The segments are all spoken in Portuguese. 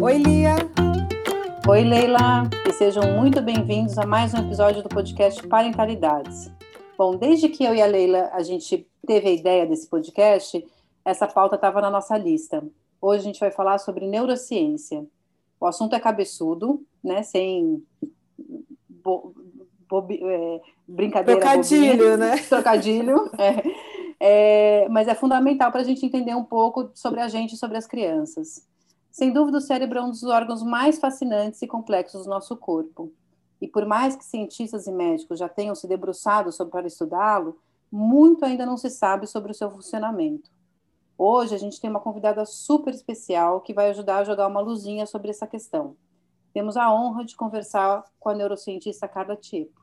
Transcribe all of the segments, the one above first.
Oi, Lia. Oi, Leila, e sejam muito bem-vindos a mais um episódio do podcast Parentalidades. Bom, desde que eu e a Leila a gente teve a ideia desse podcast, essa pauta estava na nossa lista. Hoje a gente vai falar sobre neurociência. O assunto é cabeçudo, né? Sem bo, bo, é, brincadeira. Trocadilho, bobinha, né? Trocadilho. É, é, mas é fundamental para a gente entender um pouco sobre a gente e sobre as crianças. Sem dúvida, o cérebro é um dos órgãos mais fascinantes e complexos do nosso corpo. E por mais que cientistas e médicos já tenham se debruçado sobre para estudá-lo, muito ainda não se sabe sobre o seu funcionamento. Hoje a gente tem uma convidada super especial que vai ajudar a jogar uma luzinha sobre essa questão. Temos a honra de conversar com a neurocientista Carla Tipo.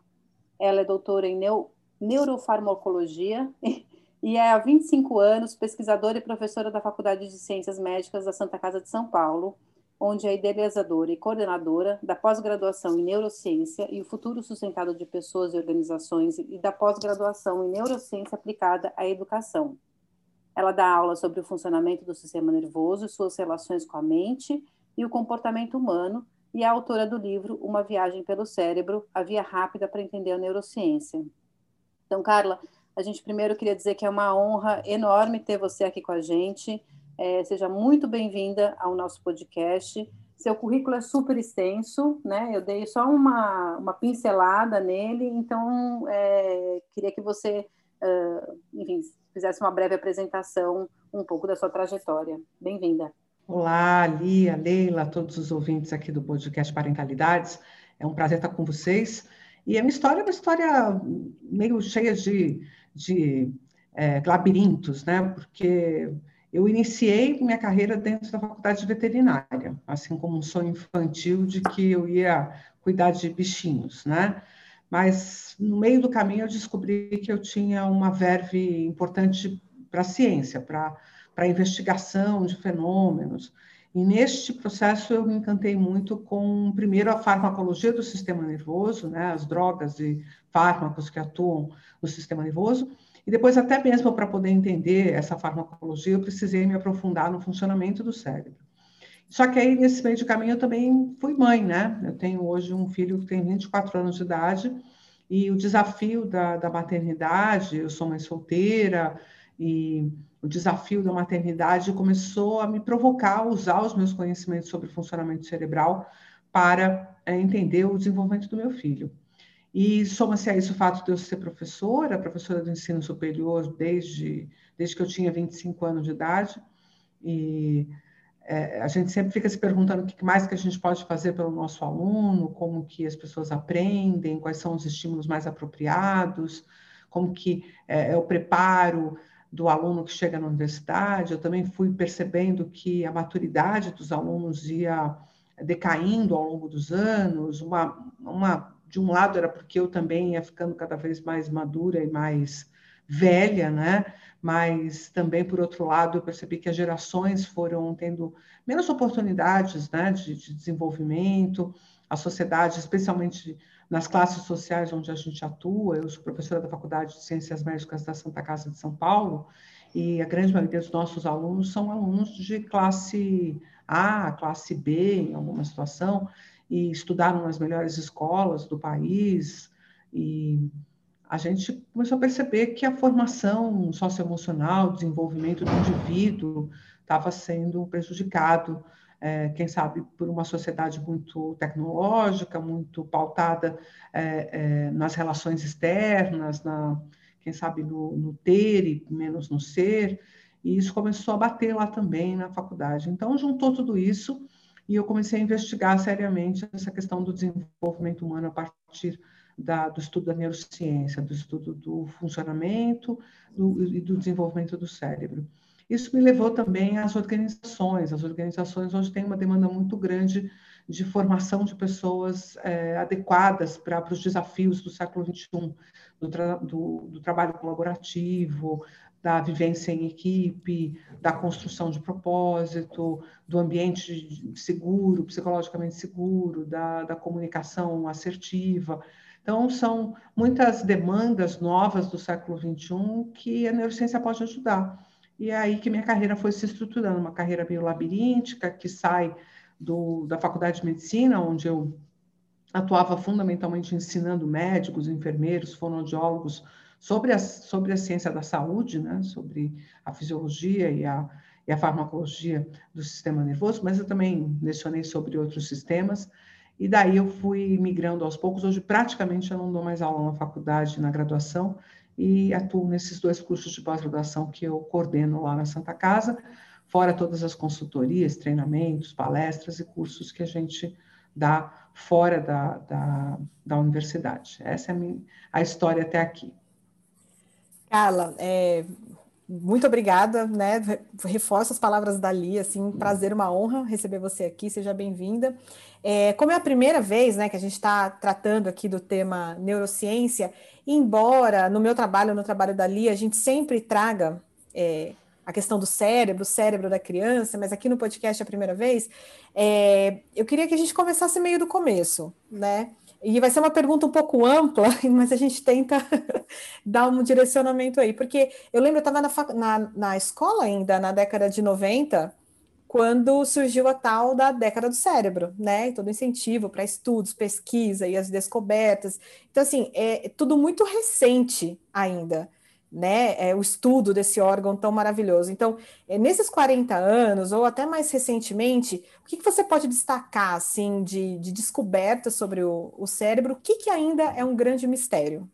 Ela é doutora em neu neurofarmacologia e é há 25 anos pesquisadora e professora da Faculdade de Ciências Médicas da Santa Casa de São Paulo, onde é idealizadora e coordenadora da pós-graduação em neurociência e o futuro sustentado de pessoas e organizações e da pós-graduação em neurociência aplicada à educação. Ela dá aula sobre o funcionamento do sistema nervoso e suas relações com a mente e o comportamento humano e é autora do livro Uma Viagem pelo Cérebro, a Via Rápida para Entender a Neurociência. Então, Carla, a gente primeiro queria dizer que é uma honra enorme ter você aqui com a gente. É, seja muito bem-vinda ao nosso podcast. Seu currículo é super extenso, né? Eu dei só uma, uma pincelada nele, então é, queria que você, uh, enfim, fizesse uma breve apresentação um pouco da sua trajetória. Bem-vinda. Olá, Lia, Leila, todos os ouvintes aqui do podcast Parentalidades. É um prazer estar com vocês. E a minha história é uma história meio cheia de de é, labirintos, né? Porque eu iniciei minha carreira dentro da faculdade de veterinária, assim como um sonho infantil de que eu ia cuidar de bichinhos, né? Mas no meio do caminho eu descobri que eu tinha uma verve importante para a ciência, para a investigação de fenômenos. E neste processo eu me encantei muito com, primeiro, a farmacologia do sistema nervoso, né, as drogas e fármacos que atuam no sistema nervoso, e depois, até mesmo para poder entender essa farmacologia, eu precisei me aprofundar no funcionamento do cérebro. Só que aí, nesse meio de caminho, eu também fui mãe, né? Eu tenho hoje um filho que tem 24 anos de idade, e o desafio da, da maternidade, eu sou mãe solteira, e o desafio da maternidade começou a me provocar a usar os meus conhecimentos sobre funcionamento cerebral para é, entender o desenvolvimento do meu filho. E soma-se a isso o fato de eu ser professora, professora do ensino superior desde, desde que eu tinha 25 anos de idade, e é, a gente sempre fica se perguntando o que mais que a gente pode fazer pelo nosso aluno, como que as pessoas aprendem, quais são os estímulos mais apropriados, como que é, é o preparo do aluno que chega na universidade, eu também fui percebendo que a maturidade dos alunos ia decaindo ao longo dos anos, uma, uma, de um lado era porque eu também ia ficando cada vez mais madura e mais velha, né? Mas também, por outro lado, eu percebi que as gerações foram tendo menos oportunidades né, de, de desenvolvimento, a sociedade, especialmente nas classes sociais onde a gente atua. Eu sou professora da Faculdade de Ciências Médicas da Santa Casa de São Paulo e a grande maioria dos nossos alunos são alunos de classe A, classe B, em alguma situação, e estudaram nas melhores escolas do país. E a gente começou a perceber que a formação socioemocional, desenvolvimento do indivíduo estava sendo prejudicado é, quem sabe, por uma sociedade muito tecnológica, muito pautada é, é, nas relações externas, na, quem sabe, no, no, ter e menos no ser, e isso começou a bater lá também na faculdade. Então, juntou tudo isso e eu comecei a investigar seriamente essa questão do desenvolvimento humano a partir da, do estudo da neurociência, do estudo do funcionamento do, e do desenvolvimento do cérebro. Isso me levou também às organizações. As organizações hoje têm uma demanda muito grande de formação de pessoas é, adequadas para, para os desafios do século XXI, do, tra do, do trabalho colaborativo, da vivência em equipe, da construção de propósito, do ambiente seguro, psicologicamente seguro, da, da comunicação assertiva. Então, são muitas demandas novas do século XXI que a neurociência pode ajudar. E é aí que minha carreira foi se estruturando, uma carreira meio labiríntica, que sai do, da faculdade de medicina, onde eu atuava fundamentalmente ensinando médicos, enfermeiros, fonoaudiólogos sobre a, sobre a ciência da saúde, né, sobre a fisiologia e a, e a farmacologia do sistema nervoso, mas eu também lecionei sobre outros sistemas, e daí eu fui migrando aos poucos. Hoje, praticamente, eu não dou mais aula na faculdade, na graduação, e atuo nesses dois cursos de pós-graduação que eu coordeno lá na Santa Casa, fora todas as consultorias, treinamentos, palestras e cursos que a gente dá fora da, da, da universidade. Essa é a, minha, a história até aqui. Carla, é, muito obrigada, né? Reforço as palavras da Lia, assim, prazer, uma honra receber você aqui, seja bem-vinda. É, como é a primeira vez, né, que a gente está tratando aqui do tema neurociência, embora no meu trabalho, no trabalho da Lia, a gente sempre traga é, a questão do cérebro, o cérebro da criança, mas aqui no podcast é a primeira vez, é, eu queria que a gente começasse meio do começo, né? E vai ser uma pergunta um pouco ampla, mas a gente tenta dar um direcionamento aí, porque eu lembro, eu estava na, na, na, escola ainda, na década de 90, quando surgiu a tal da década do cérebro, né? Todo incentivo para estudos, pesquisa e as descobertas. Então, assim, é tudo muito recente ainda né, é, o estudo desse órgão tão maravilhoso. Então, é, nesses 40 anos, ou até mais recentemente, o que, que você pode destacar assim, de, de descoberta sobre o, o cérebro? O que, que ainda é um grande mistério?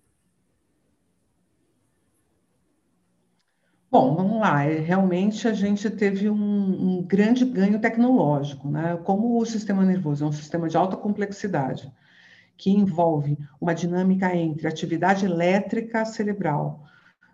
Bom, vamos lá. É, realmente a gente teve um, um, grande ganho tecnológico, né? Como o sistema nervoso é um sistema de alta complexidade, que envolve uma dinâmica entre atividade elétrica cerebral,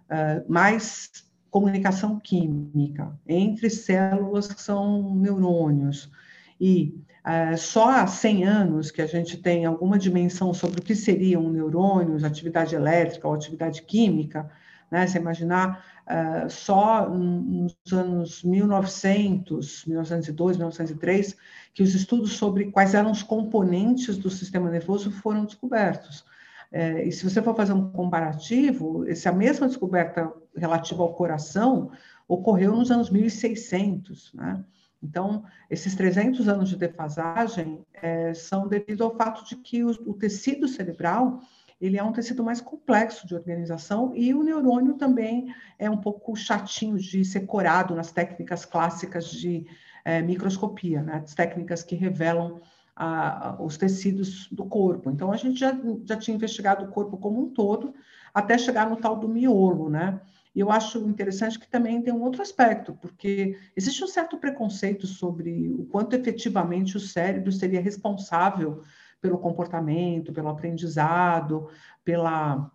uh, mais comunicação química entre células que são neurônios. E uh, só há 100 anos que a gente tem alguma dimensão sobre o que seriam neurônios, atividade elétrica ou atividade química, né? Se imaginar, uh, só nos anos 1900, 1902, 1903, que os estudos sobre quais eram os componentes do sistema nervoso foram descobertos. É, e se você for fazer um comparativo, essa mesma descoberta relativa ao coração ocorreu nos anos 1600, né? Então, esses 300 anos de defasagem é, são devido ao fato de que o, o, tecido cerebral ele é um tecido mais complexo de organização e o neurônio também é um pouco chatinho de ser corado nas técnicas clássicas de é, microscopia, né? as técnicas que revelam a, os tecidos do corpo. Então, a gente já, já tinha investigado o corpo como um todo, até chegar no tal do miolo, né? E eu acho interessante que também tem um outro aspecto, porque existe um certo preconceito sobre o quanto efetivamente o cérebro seria responsável pelo comportamento, pelo aprendizado, pela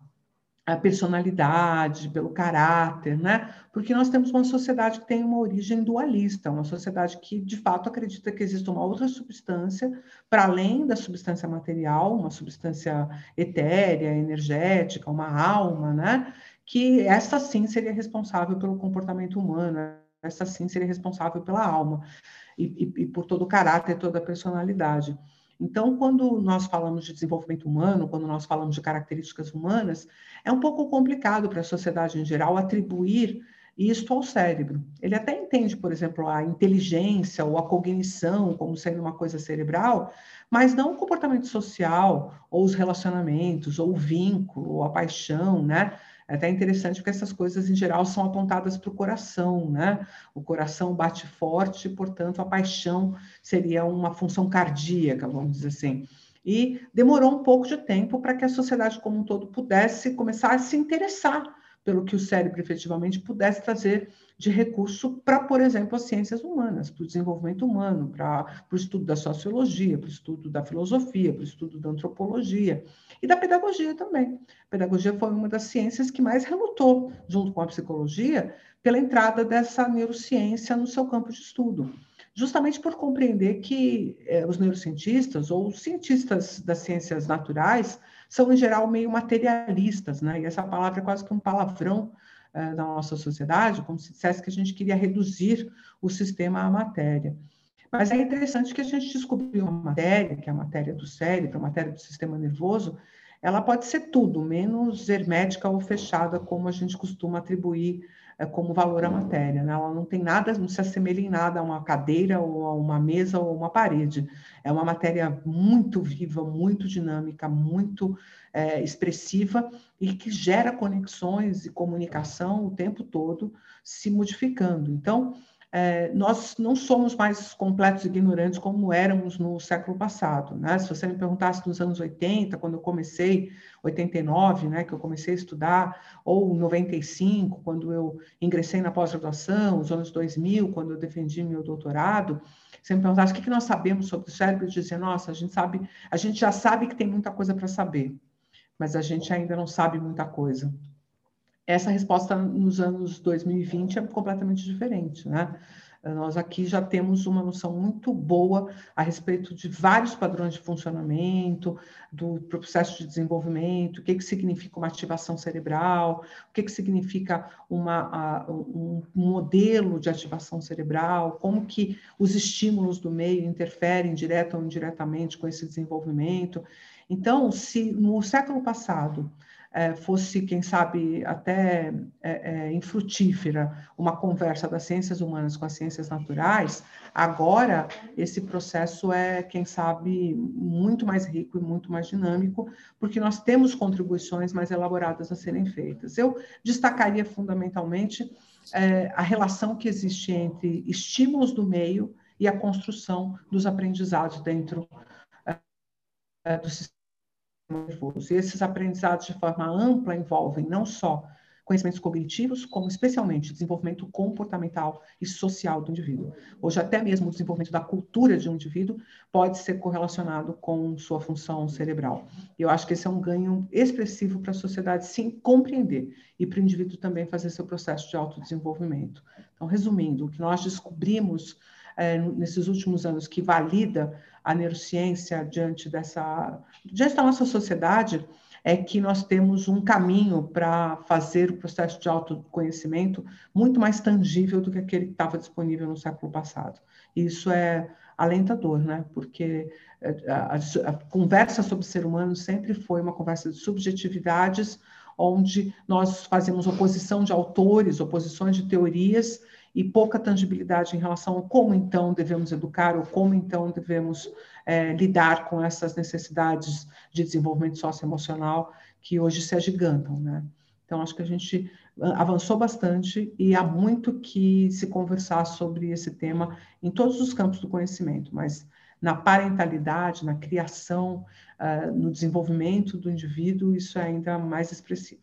a personalidade, pelo caráter, né? Porque nós temos uma sociedade que tem uma origem dualista, uma sociedade que de fato acredita que existe uma outra substância para além da substância material, uma substância etérea, energética, uma alma, né? Que essa sim seria responsável pelo comportamento humano, essa sim seria responsável pela alma e, e, e por todo o caráter, toda a personalidade. Então, quando nós falamos de desenvolvimento humano, quando nós falamos de características humanas, é um pouco complicado para a sociedade em geral atribuir isto ao cérebro. Ele até entende, por exemplo, a inteligência ou a cognição como sendo uma coisa cerebral, mas não o comportamento social, ou os relacionamentos, ou o vínculo, ou a paixão, né? É até interessante porque essas coisas, em geral, são apontadas para o coração, né? O coração bate forte, portanto, a paixão seria uma função cardíaca, vamos dizer assim. E demorou um pouco de tempo para que a sociedade como um todo pudesse começar a se interessar pelo que o cérebro efetivamente pudesse trazer de recurso para, por exemplo, as ciências humanas, para o desenvolvimento humano, para, o estudo da sociologia, para o estudo da filosofia, para o estudo da antropologia e da pedagogia também. A pedagogia foi uma das ciências que mais relutou, junto com a psicologia, pela entrada dessa neurociência no seu campo de estudo justamente por compreender que eh, os neurocientistas ou os cientistas das ciências naturais são, em geral, meio materialistas, né? E essa palavra é quase que um palavrão uh, da nossa sociedade, como se dissesse que a gente queria reduzir o sistema à matéria. Mas é interessante que a gente descobriu uma matéria, que é a matéria do cérebro, a matéria do sistema nervoso, ela pode ser tudo, menos hermética ou fechada, como a gente costuma atribuir é, como valor à matéria. Né? Ela não tem nada, não se assemelha em nada a uma cadeira ou a uma mesa ou uma parede. É uma matéria muito viva, muito dinâmica, muito é, expressiva e que gera conexões e comunicação o tempo todo se modificando. Então, é, nós não somos mais completos ignorantes como éramos no século passado. Né? Se você me perguntasse nos anos 80, quando eu comecei, 89, né, que eu comecei a estudar, ou 95, quando eu ingressei na pós-graduação, os anos 2000, quando eu defendi meu doutorado, você me perguntasse o que, que nós sabemos sobre o cérebro, eu dizia, nossa, a gente sabe, a gente já sabe que tem muita coisa para saber, mas a gente ainda não sabe muita coisa essa resposta nos anos 2020 é completamente diferente, né? Nós aqui já temos uma noção muito boa a respeito de vários padrões de funcionamento, do processo de desenvolvimento, o que, que significa uma ativação cerebral, o que, que significa uma, um modelo de ativação cerebral, como que os estímulos do meio interferem direta ou indiretamente com esse desenvolvimento. Então, se no século passado é, fosse, quem sabe, até é, é, infrutífera uma conversa das ciências humanas com as ciências naturais, agora esse processo é, quem sabe, muito mais rico e muito mais dinâmico, porque nós temos contribuições mais elaboradas a serem feitas. Eu destacaria fundamentalmente é, a relação que existe entre estímulos do meio e a construção dos aprendizados dentro é, do sistema nervoso. E esses aprendizados de forma ampla envolvem não só conhecimentos cognitivos, como especialmente desenvolvimento comportamental e social do indivíduo. Hoje, até mesmo o desenvolvimento da cultura de um indivíduo pode ser correlacionado com sua função cerebral. Eu acho que esse é um ganho expressivo para a sociedade sim compreender e para o indivíduo também fazer seu processo de autodesenvolvimento. Então, resumindo, o que nós descobrimos é, nesses últimos anos que valida a neurociência diante dessa diante da nossa sociedade é que nós temos um caminho para fazer o processo de autoconhecimento muito mais tangível do que aquele que estava disponível no século passado. Isso é alentador, né? Porque é, a, a, a conversa sobre ser humano sempre foi uma conversa de subjetividades, onde nós fazemos oposição de autores, oposições de teorias, e pouca tangibilidade em relação a como então devemos educar ou como então devemos é, lidar com essas necessidades de desenvolvimento socioemocional que hoje se agigantam, né? Então, acho que a gente avançou bastante e há muito que se conversar sobre esse tema em todos os campos do conhecimento, mas na parentalidade, na criação, uh, no desenvolvimento do indivíduo, isso é ainda mais expressivo.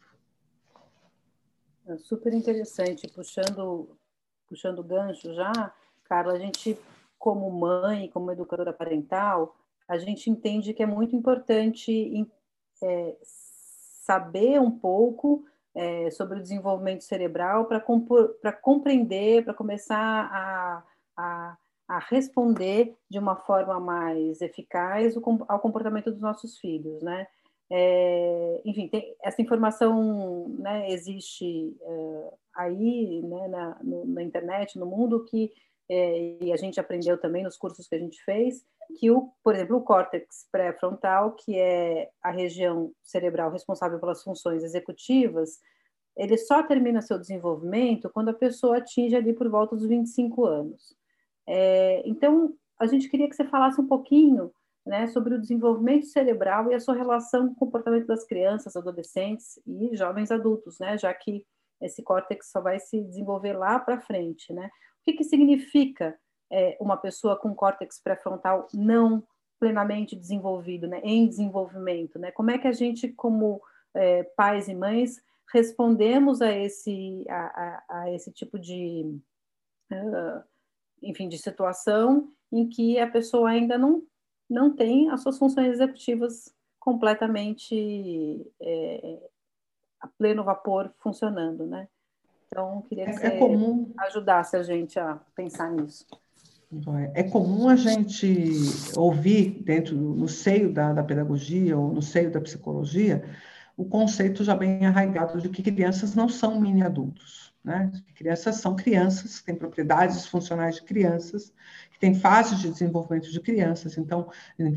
É super interessante, puxando puxando o gancho já, Carla, a gente, como mãe, como educadora parental, a gente entende que é muito importante é, saber um pouco é, sobre o desenvolvimento cerebral para compreender, para começar a, a, a, responder de uma forma mais eficaz ao comportamento dos nossos filhos, né? É, enfim, tem, essa informação né, existe é, aí né, na, no, na, internet, no mundo, que é, e a gente aprendeu também nos cursos que a gente fez, que o, por exemplo, o córtex pré-frontal, que é a região cerebral responsável pelas funções executivas, ele só termina seu desenvolvimento quando a pessoa atinge ali por volta dos 25 anos. É, então, a gente queria que você falasse um pouquinho né, sobre o desenvolvimento cerebral e a sua relação com o comportamento das crianças, adolescentes e jovens adultos, né, já que esse córtex só vai se desenvolver lá para frente, né? O que, que significa é, uma pessoa com córtex pré-frontal não plenamente desenvolvido, né, em desenvolvimento, né? Como é que a gente, como é, pais e mães, respondemos a esse a, a, a esse tipo de uh, enfim de situação em que a pessoa ainda não não tem as suas funções executivas completamente é, a pleno vapor funcionando, né? Então, queria que é, você é comum... ajudasse a gente a pensar nisso. É comum a gente ouvir dentro, no seio da, da pedagogia ou no seio da psicologia, o conceito já bem arraigado de que crianças não são mini adultos. Né? Crianças são crianças, têm propriedades funcionais de crianças, que têm fases de desenvolvimento de crianças. Então,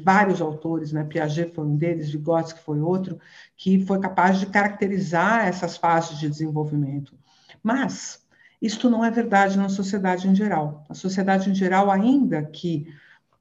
vários autores, né? Piaget foi um deles, Vygotsky foi outro, que foi capaz de caracterizar essas fases de desenvolvimento. Mas isto não é verdade na sociedade em geral. A sociedade em geral, ainda que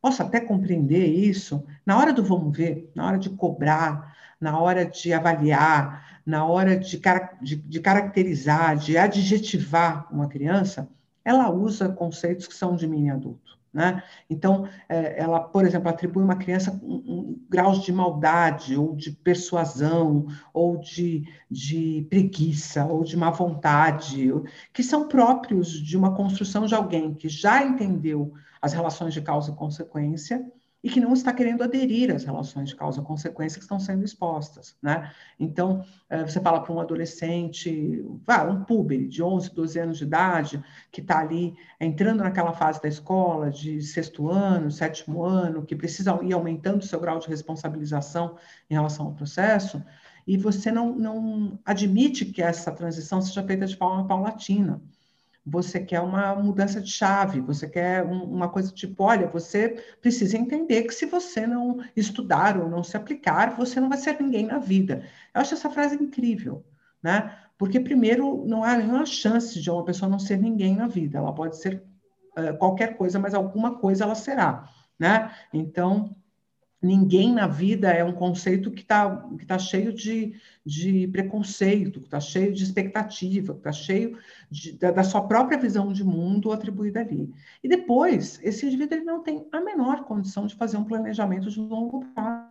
possa até compreender isso, na hora do vamos ver, na hora de cobrar, na hora de avaliar, na hora de, de, de caracterizar, de adjetivar uma criança, ela usa conceitos que são de mini adulto. Né? Então, é, ela, por exemplo, atribui uma criança um, um graus de maldade, ou de persuasão, ou de, de preguiça, ou de má vontade, que são próprios de uma construção de alguém que já entendeu as relações de causa e consequência e que não está querendo aderir às relações de causa-consequência que estão sendo expostas, né? Então, é, você fala para um adolescente, um puber de 11, 12 anos de idade, que está ali entrando naquela fase da escola, de sexto ano, sétimo ano, que precisa ir aumentando o seu grau de responsabilização em relação ao processo, e você não, não admite que essa transição seja feita de forma paulatina você quer uma mudança de chave, você quer um, uma coisa tipo, olha, você precisa entender que se você não estudar ou não se aplicar, você não vai ser ninguém na vida. Eu acho essa frase incrível, né? Porque, primeiro, não há nenhuma chance de uma pessoa não ser ninguém na vida. Ela pode ser uh, qualquer coisa, mas alguma coisa ela será, né? Então, ninguém na vida é um conceito que está que tá cheio de, de preconceito, que está cheio de expectativa, que está cheio de, da, da, sua própria visão de mundo atribuída ali. E depois, esse indivíduo ele não tem a menor condição de fazer um planejamento de longo prazo.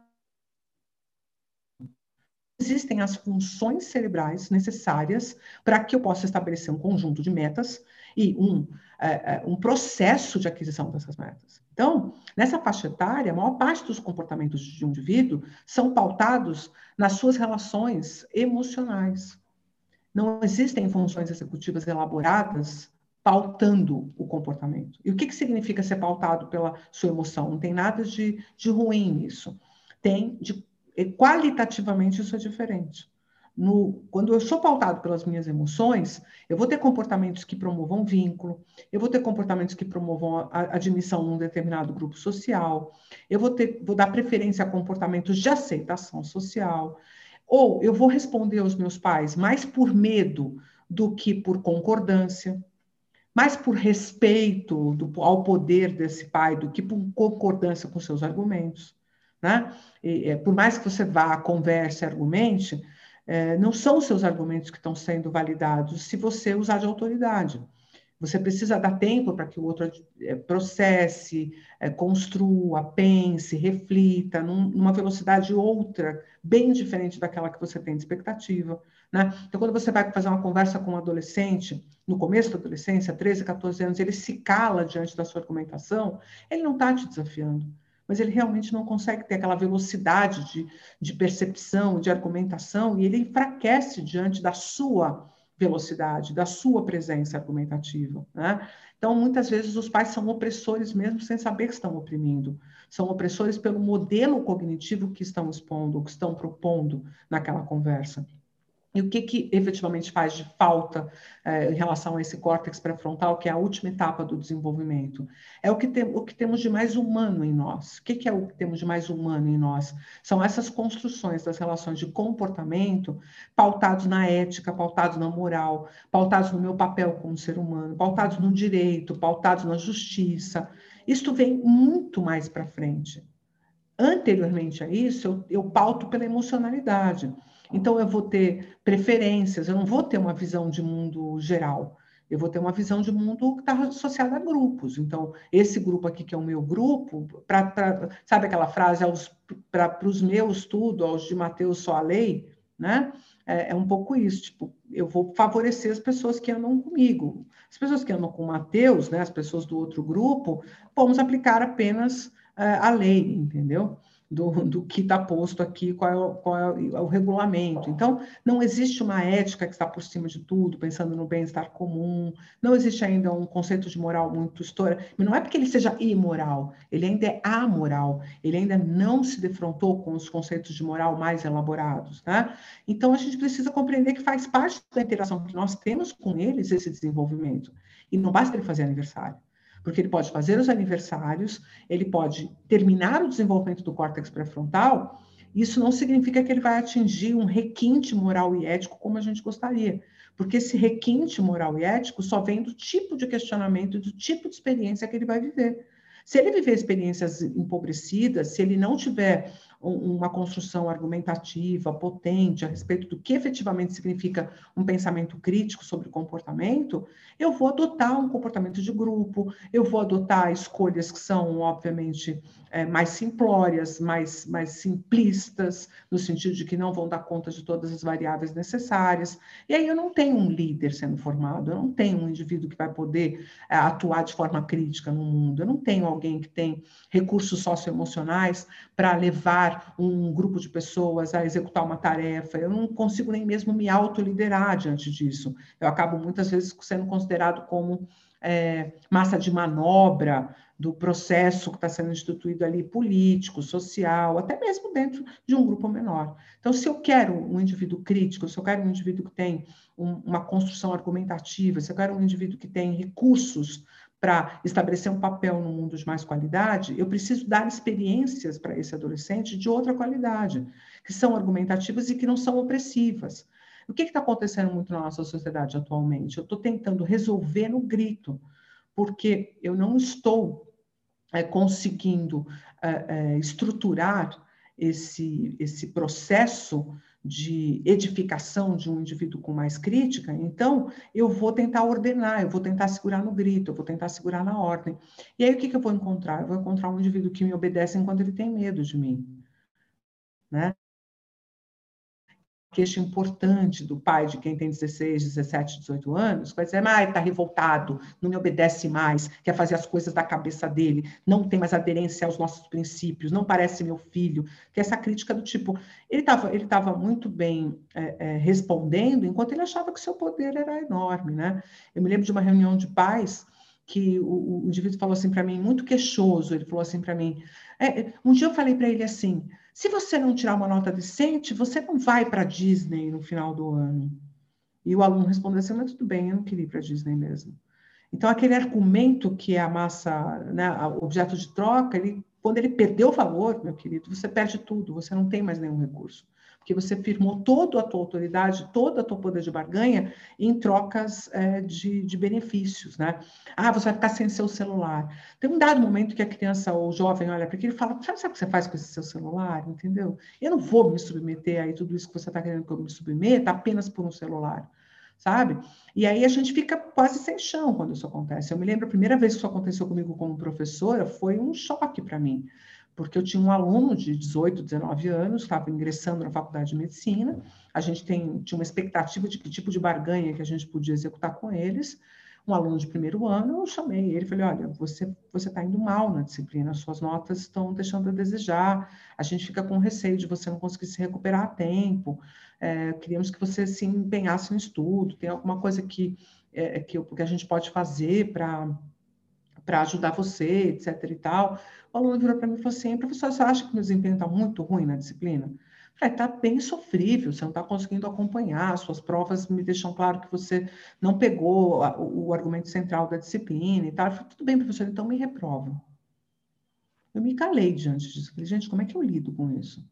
Existem as funções cerebrais necessárias para que eu possa estabelecer um conjunto de metas e um, é, é, um processo de aquisição dessas metas. Então, nessa faixa etária, a maior parte dos comportamentos de um indivíduo são pautados nas suas relações emocionais. Não existem funções executivas elaboradas pautando o comportamento. E o que, que significa ser pautado pela sua emoção? Não tem nada de, de ruim nisso. Tem de qualitativamente isso é diferente no, quando eu sou pautado pelas minhas emoções, eu vou ter comportamentos que promovam vínculo, eu vou ter comportamentos que promovam a admissão num determinado grupo social, eu vou, ter, vou dar preferência a comportamentos de aceitação social, ou eu vou responder aos meus pais mais por medo do que por concordância, mais por respeito do, ao poder desse pai do que por concordância com seus argumentos. Né? E, é, por mais que você vá, converse, argumente, é, não são os seus argumentos que estão sendo validados se você usar de autoridade. Você precisa dar tempo para que o outro é, processe, é, construa, pense, reflita, num, numa velocidade outra, bem diferente daquela que você tem de expectativa. Né? Então, quando você vai fazer uma conversa com um adolescente, no começo da adolescência, 13, 14 anos, ele se cala diante da sua argumentação, ele não está te desafiando mas ele realmente não consegue ter aquela velocidade de, de percepção, de argumentação, e ele enfraquece diante da sua velocidade, da sua presença argumentativa. Né? Então, muitas vezes, os pais são opressores mesmo sem saber que estão oprimindo. São opressores pelo modelo cognitivo que estão expondo, que estão propondo naquela conversa. E o que, que efetivamente faz de falta é, em relação a esse córtex pré-frontal, que é a última etapa do desenvolvimento? É o que, tem, o que temos de mais humano em nós. O que, que é o que temos de mais humano em nós? São essas construções das relações de comportamento pautados na ética, pautados na moral, pautados no meu papel como ser humano, pautados no direito, pautados na justiça. Isto vem muito mais para frente. Anteriormente a isso, eu, eu pauto pela emocionalidade. Então, eu vou ter preferências, eu não vou ter uma visão de mundo geral. Eu vou ter uma visão de mundo que está associada a grupos. Então, esse grupo aqui, que é o meu grupo, pra, pra sabe aquela frase, para os meus tudo, aos de Mateus só a lei, né? É, é, um pouco isso, tipo, eu vou favorecer as pessoas que andam comigo. As pessoas que andam com Mateus, né, as pessoas do outro grupo, vamos aplicar apenas uh, a lei, entendeu? Do, do que está posto aqui, qual, é o, qual é o, regulamento. Então, não existe uma ética que está por cima de tudo, pensando no bem-estar comum, não existe ainda um conceito de moral muito estoura, mas não é porque ele seja imoral, ele ainda é amoral, ele ainda não se defrontou com os conceitos de moral mais elaborados. Né? Então, a gente precisa compreender que faz parte da interação que nós temos com eles esse desenvolvimento. E não basta ele fazer aniversário porque ele pode fazer os aniversários, ele pode terminar o desenvolvimento do córtex pré-frontal, isso não significa que ele vai atingir um requinte moral e ético como a gente gostaria, porque esse requinte moral e ético só vem do tipo de questionamento e do tipo de experiência que ele vai viver. Se ele viver experiências empobrecidas, se ele não tiver uma construção argumentativa potente a respeito do que efetivamente significa um pensamento crítico sobre o comportamento, eu vou adotar um comportamento de grupo, eu vou adotar escolhas que são, obviamente, é, mais simplórias, mais, mais simplistas, no sentido de que não vão dar conta de todas as variáveis necessárias. E aí eu não tenho um líder sendo formado, eu não tenho um indivíduo que vai poder é, atuar de forma crítica no mundo, eu não tenho alguém que tem recursos socioemocionais para levar um grupo de pessoas a executar uma tarefa, eu não consigo nem mesmo me autoliderar diante disso. Eu acabo muitas vezes sendo considerado como é, massa de manobra do processo que está sendo instituído ali, político, social, até mesmo dentro de um grupo menor. Então, se eu quero um indivíduo crítico, se eu quero um indivíduo que tem um, uma construção argumentativa, se eu quero um indivíduo que tem recursos para estabelecer um papel no mundo de mais qualidade, eu preciso dar experiências para esse adolescente de outra qualidade, que são argumentativas e que não são opressivas. O que está acontecendo muito na nossa sociedade atualmente? Eu estou tentando resolver no grito, porque eu não estou é, conseguindo é, estruturar esse, esse processo de edificação de um indivíduo com mais crítica, então eu vou tentar ordenar, eu vou tentar segurar no grito, eu vou tentar segurar na ordem. E aí o que, que eu vou encontrar? Eu vou encontrar um indivíduo que me obedece enquanto ele tem medo de mim. Né? Queixa importante do pai de quem tem 16, 17, 18 anos, vai dizer, ah, está revoltado, não me obedece mais, quer fazer as coisas da cabeça dele, não tem mais aderência aos nossos princípios, não parece meu filho, que é essa crítica do tipo, ele estava ele tava muito bem é, é, respondendo, enquanto ele achava que seu poder era enorme, né? Eu me lembro de uma reunião de pais que o, o indivíduo falou assim para mim, muito queixoso, ele falou assim para mim, é, um dia eu falei para ele assim, se você não tirar uma nota decente, você não vai para Disney no final do ano. E o aluno respondeu assim: mas tudo bem, eu não queria ir para Disney mesmo. Então, aquele argumento que é a massa, né, objeto de troca, ele, quando ele perdeu o valor, meu querido, você perde tudo, você não tem mais nenhum recurso porque você firmou toda a tua autoridade, todo o teu poder de barganha em trocas é, de, de, benefícios, né? Ah, você vai ficar sem seu celular. Tem um dado momento que a criança ou o jovem olha para aquilo e fala, sabe, sabe o que você faz com esse seu celular, entendeu? Eu não vou me submeter a tudo isso que você está querendo que eu me submeta apenas por um celular sabe? E aí a gente fica quase sem chão quando isso acontece. Eu me lembro a primeira vez que isso aconteceu comigo como professora, foi um choque para mim, porque eu tinha um aluno de 18, 19 anos, estava ingressando na faculdade de medicina, a gente tem, tinha uma expectativa de que tipo de barganha que a gente podia executar com eles, um aluno de primeiro ano, eu chamei ele, falei, olha, você você está indo mal na disciplina, suas notas estão deixando a desejar, a gente fica com receio de você não conseguir se recuperar a tempo, é, queríamos que você se empenhasse no estudo, tem alguma coisa que, é, que, que a gente pode fazer para para ajudar você, etc e tal. O aluno virou para mim e falou assim, professor, você acha que meu desempenho está muito ruim na disciplina? falei, está bem sofrível, você não está conseguindo acompanhar, suas provas me deixam claro que você não pegou o, o argumento central da disciplina e tal. Falei, tudo bem, professor, então me reprova. Eu me calei diante disso. Falei, gente, como é que eu lido com isso?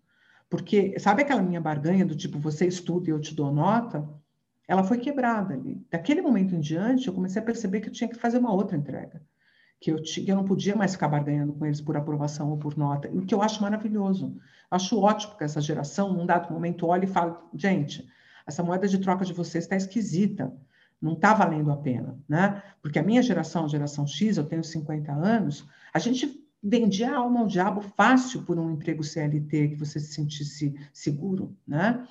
Porque, sabe aquela minha barganha do tipo, você estuda e eu te dou nota? Ela foi quebrada ali. Daquele momento em diante, eu comecei a perceber que eu tinha que fazer uma outra entrega que eu, tinha, eu não podia mais ficar barganhando com eles por aprovação ou por nota, o que eu acho maravilhoso. Acho ótimo que essa geração, num dado momento, olhe e fale, gente, essa moeda de troca de vocês está esquisita, não está valendo a pena, né? Porque a minha geração, a geração X, eu tenho 50 anos, a gente vendia a alma ao diabo fácil por um emprego CLT que você se sentisse seguro, né?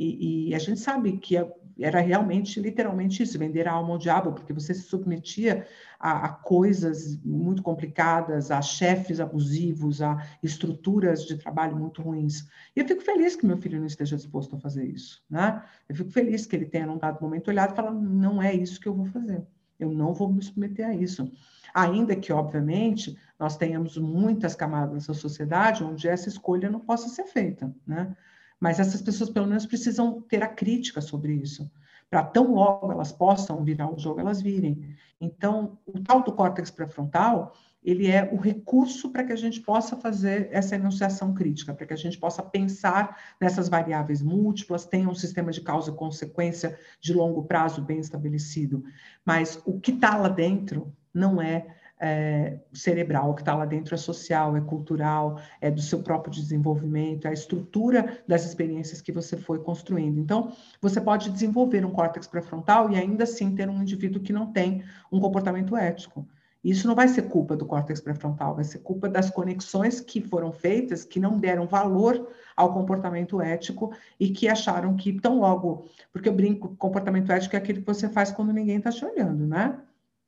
E, e a gente sabe que era realmente, literalmente isso, vender a alma ao diabo, porque você se submetia a, a, coisas muito complicadas, a chefes abusivos, a estruturas de trabalho muito ruins. E eu fico feliz que meu filho não esteja disposto a fazer isso, né? Eu fico feliz que ele tenha, num dado momento, olhado e falado, não é isso que eu vou fazer, eu não vou me submeter a isso. Ainda que, obviamente, nós tenhamos muitas camadas da sociedade onde essa escolha não possa ser feita, né? Mas essas pessoas, pelo menos, precisam ter a crítica sobre isso, para tão logo elas possam virar o jogo, elas virem. Então, o tal do córtex pré-frontal, ele é o recurso para que a gente possa fazer essa enunciação crítica, para que a gente possa pensar nessas variáveis múltiplas, tenha um sistema de causa e consequência de longo prazo bem estabelecido. Mas o que está lá dentro não é é, cerebral, que está lá dentro é social, é cultural, é do seu próprio desenvolvimento, é a estrutura das experiências que você foi construindo. Então, você pode desenvolver um córtex pré-frontal e ainda assim ter um indivíduo que não tem um comportamento ético. Isso não vai ser culpa do córtex pré-frontal, vai ser culpa das conexões que foram feitas, que não deram valor ao comportamento ético e que acharam que tão logo, porque eu brinco, comportamento ético é aquilo que você faz quando ninguém está te olhando, né?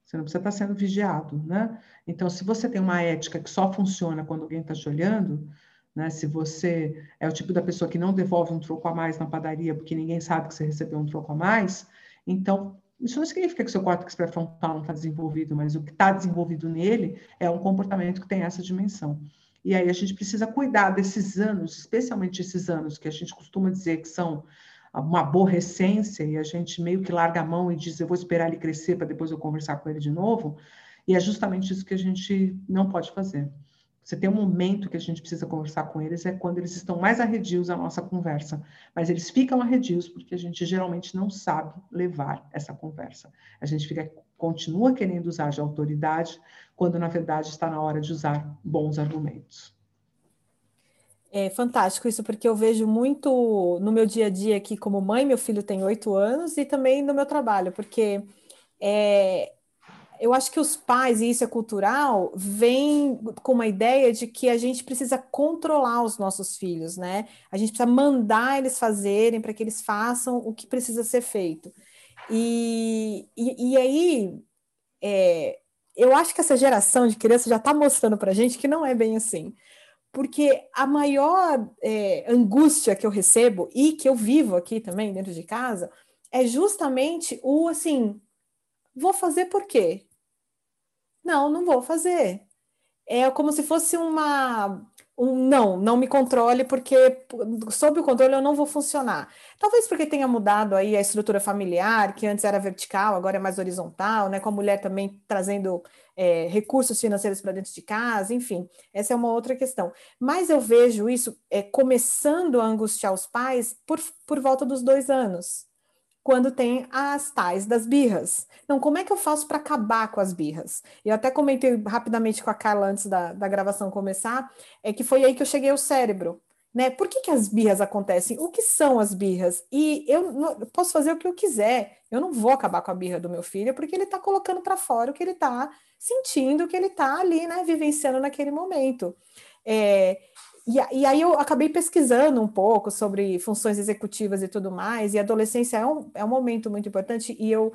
Você não precisa estar sendo vigiado, né? Então, se você tem uma ética que só funciona quando alguém está te olhando, né? Se você é o tipo da pessoa que não devolve um troco a mais na padaria porque ninguém sabe que você recebeu um troco a mais, então isso não significa que seu córtex pré-frontal não está desenvolvido, mas o que está desenvolvido nele é um comportamento que tem essa dimensão. E aí a gente precisa cuidar desses anos, especialmente esses anos que a gente costuma dizer que são uma aborrecência e a gente meio que larga a mão e diz eu vou esperar ele crescer para depois eu conversar com ele de novo, e é justamente isso que a gente não pode fazer. Você tem um momento que a gente precisa conversar com eles, é quando eles estão mais arredios à nossa conversa. Mas eles ficam arredios porque a gente geralmente não sabe levar essa conversa. A gente fica, continua querendo usar de autoridade, quando na verdade está na hora de usar bons argumentos. É fantástico isso, porque eu vejo muito no meu dia a dia aqui como mãe, meu filho tem oito anos, e também no meu trabalho, porque é, eu acho que os pais, e isso é cultural, vêm com uma ideia de que a gente precisa controlar os nossos filhos, né? A gente precisa mandar eles fazerem para que eles façam o que precisa ser feito. E, e, e aí, é, eu acho que essa geração de crianças já está mostrando para a gente que não é bem assim porque a maior é, angústia que eu recebo e que eu vivo aqui também dentro de casa é justamente o assim: vou fazer por quê? Não, não vou fazer. É como se fosse uma um não, não me controle, porque sob o controle eu não vou funcionar. Talvez porque tenha mudado aí a estrutura familiar, que antes era vertical, agora é mais horizontal, né? Com a mulher também trazendo é, recursos financeiros para dentro de casa, enfim, essa é uma outra questão. Mas eu vejo isso é, começando a angustiar os pais por, por volta dos dois anos quando tem as tais das birras. Então, como é que eu faço para acabar com as birras? Eu até comentei rapidamente com a Carla antes da, da gravação começar, é que foi aí que eu cheguei ao cérebro. Né? Por que, que as birras acontecem? O que são as birras? E eu, eu posso fazer o que eu quiser. Eu não vou acabar com a birra do meu filho, porque ele está colocando para fora o que ele está sentindo, o que ele está ali, né, vivenciando naquele momento. É, e, e, aí eu acabei pesquisando um pouco sobre funções executivas e tudo mais, e adolescência é um, é um momento muito importante, e eu,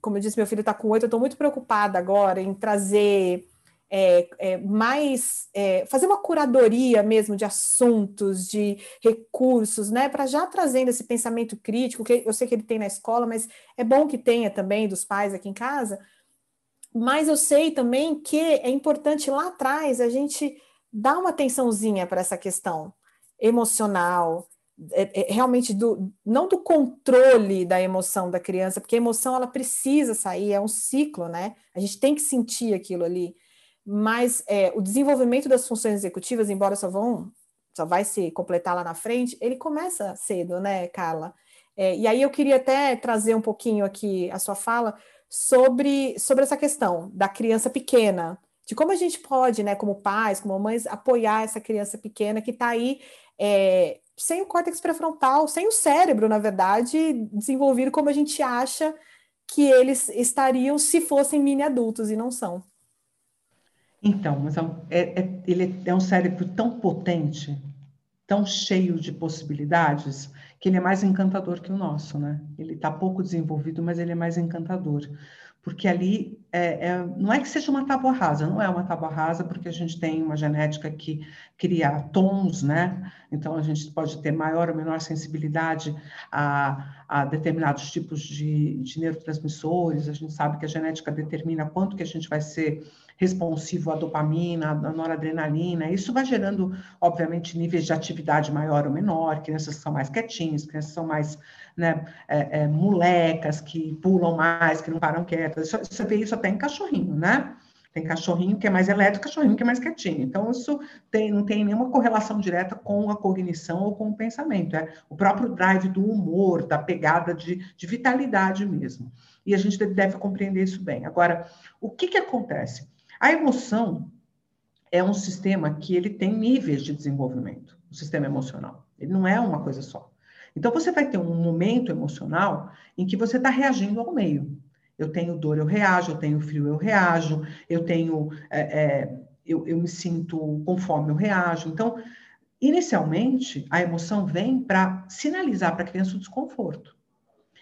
como eu disse, meu filho está com oito, eu estou muito preocupada agora em trazer é, é, mais, é, fazer uma curadoria mesmo de assuntos, de recursos, né, para já trazendo esse pensamento crítico, que eu sei que ele tem na escola, mas é bom que tenha também dos pais aqui em casa, mas eu sei também que é importante lá atrás a gente dá uma atençãozinha para essa questão emocional, é, é, realmente do não do controle da emoção da criança, porque a emoção ela precisa sair, é um ciclo, né? A gente tem que sentir aquilo ali. Mas é, o desenvolvimento das funções executivas, embora só vão só vai se completar lá na frente, ele começa cedo, né, Carla? É, e aí eu queria até trazer um pouquinho aqui a sua fala sobre, sobre essa questão da criança pequena, de como a gente pode, né, como pais, como mães, apoiar essa criança pequena que está aí é, sem o córtex pré-frontal, sem o cérebro, na verdade, desenvolvido como a gente acha que eles estariam se fossem mini adultos e não são. Então, mas é, é, ele é um cérebro tão potente tão cheio de possibilidades que ele é mais encantador que o nosso, né? Ele está pouco desenvolvido, mas ele é mais encantador porque ali é, é, não é que seja uma tábua rasa, não é uma tábua rasa, porque a gente tem uma genética que cria tons, né? Então a gente pode ter maior ou menor sensibilidade a, a determinados tipos de, de neurotransmissores. A gente sabe que a genética determina quanto que a gente vai ser responsivo à dopamina, à noradrenalina. Isso vai gerando, obviamente, níveis de atividade maior ou menor. Crianças que são mais quietinhas, crianças que são mais né, é, é, molecas, que pulam mais, que não param quietas. Você vê isso até em cachorrinho, né? Tem cachorrinho que é mais elétrico, cachorrinho que é mais quietinho. Então, isso tem, não tem nenhuma correlação direta com a cognição ou com o pensamento. É o próprio drive do humor, da pegada de, de vitalidade mesmo. E a gente deve compreender isso bem. Agora, o que, que acontece? A emoção é um sistema que ele tem níveis de desenvolvimento, o sistema emocional. Ele não é uma coisa só. Então, você vai ter um momento emocional em que você está reagindo ao meio. Eu tenho dor, eu reajo, eu tenho frio, eu reajo, eu tenho. É, é, eu, eu me sinto com fome, eu reajo. Então, inicialmente, a emoção vem para sinalizar para a criança o desconforto.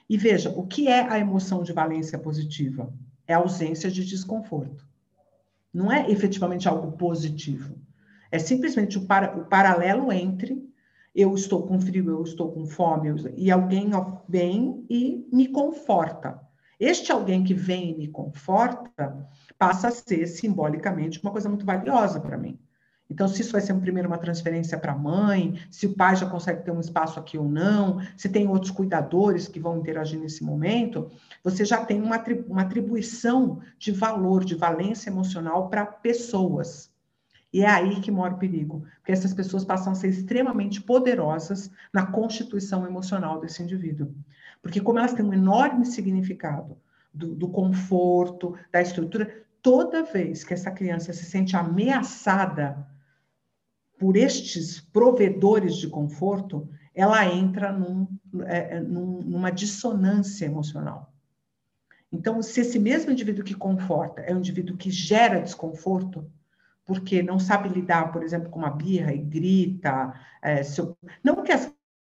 E veja, o que é a emoção de valência positiva? É a ausência de desconforto. Não é efetivamente algo positivo. É simplesmente o, para, o paralelo entre eu estou com frio, eu estou com fome, eu, e alguém vem e me conforta. Este alguém que vem e me conforta passa a ser simbolicamente uma coisa muito valiosa para mim. Então, se isso vai ser primeiro uma transferência para a mãe, se o pai já consegue ter um espaço aqui ou não, se tem outros cuidadores que vão interagir nesse momento, você já tem uma, uma atribuição de valor, de valência emocional para pessoas. E é aí que mora o perigo, porque essas pessoas passam a ser extremamente poderosas na constituição emocional desse indivíduo. Porque, como elas têm um enorme significado do, do conforto, da estrutura, toda vez que essa criança se sente ameaçada por estes provedores de conforto, ela entra num, é, é, num, numa dissonância emocional. Então, se esse mesmo indivíduo que conforta é um indivíduo que gera desconforto, porque não sabe lidar, por exemplo, com uma birra e grita, é, seu... não que as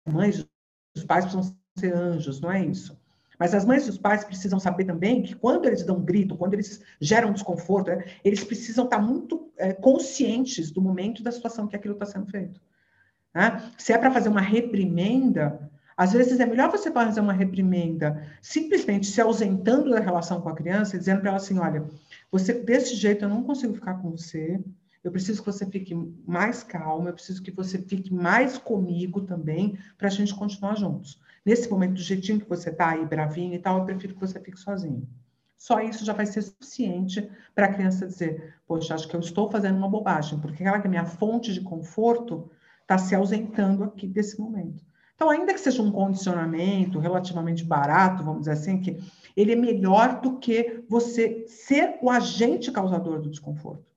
mães, os pais precisam ser anjos, não é isso. Mas as mães e os pais precisam saber também que quando eles dão um grito, quando eles geram desconforto, né, eles precisam estar muito é, conscientes do momento da situação que aquilo está sendo feito. Né? Se é para fazer uma reprimenda, às vezes é melhor você fazer uma reprimenda simplesmente se ausentando da relação com a criança dizendo para ela assim: olha, você desse jeito eu não consigo ficar com você, eu preciso que você fique mais calma, eu preciso que você fique mais comigo também, para a gente continuar juntos. Nesse momento, do jeitinho que você está aí, bravinho e tal, eu prefiro que você fique sozinho. Só isso já vai ser suficiente para a criança dizer: Poxa, acho que eu estou fazendo uma bobagem, porque aquela que é minha fonte de conforto está se ausentando aqui desse momento. Então, ainda que seja um condicionamento relativamente barato, vamos dizer assim, que ele é melhor do que você ser o agente causador do desconforto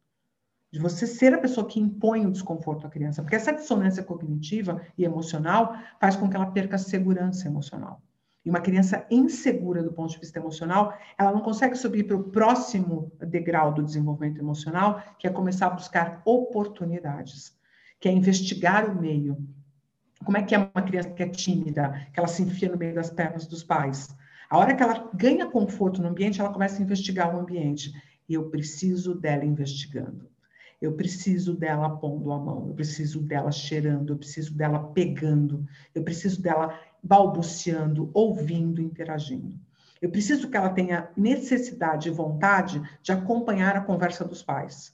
de você ser a pessoa que impõe o desconforto à criança, porque essa dissonância cognitiva e emocional faz com que ela perca a segurança emocional. E uma criança insegura do ponto de vista emocional, ela não consegue subir para o próximo degrau do desenvolvimento emocional, que é começar a buscar oportunidades, que é investigar o meio. Como é que é uma criança que é tímida, que ela se enfia no meio das pernas dos pais? A hora que ela ganha conforto no ambiente, ela começa a investigar o ambiente. E eu preciso dela investigando. Eu preciso dela pondo a mão, eu preciso dela cheirando, eu preciso dela pegando, eu preciso dela balbuciando, ouvindo, interagindo. Eu preciso que ela tenha necessidade e vontade de acompanhar a conversa dos pais.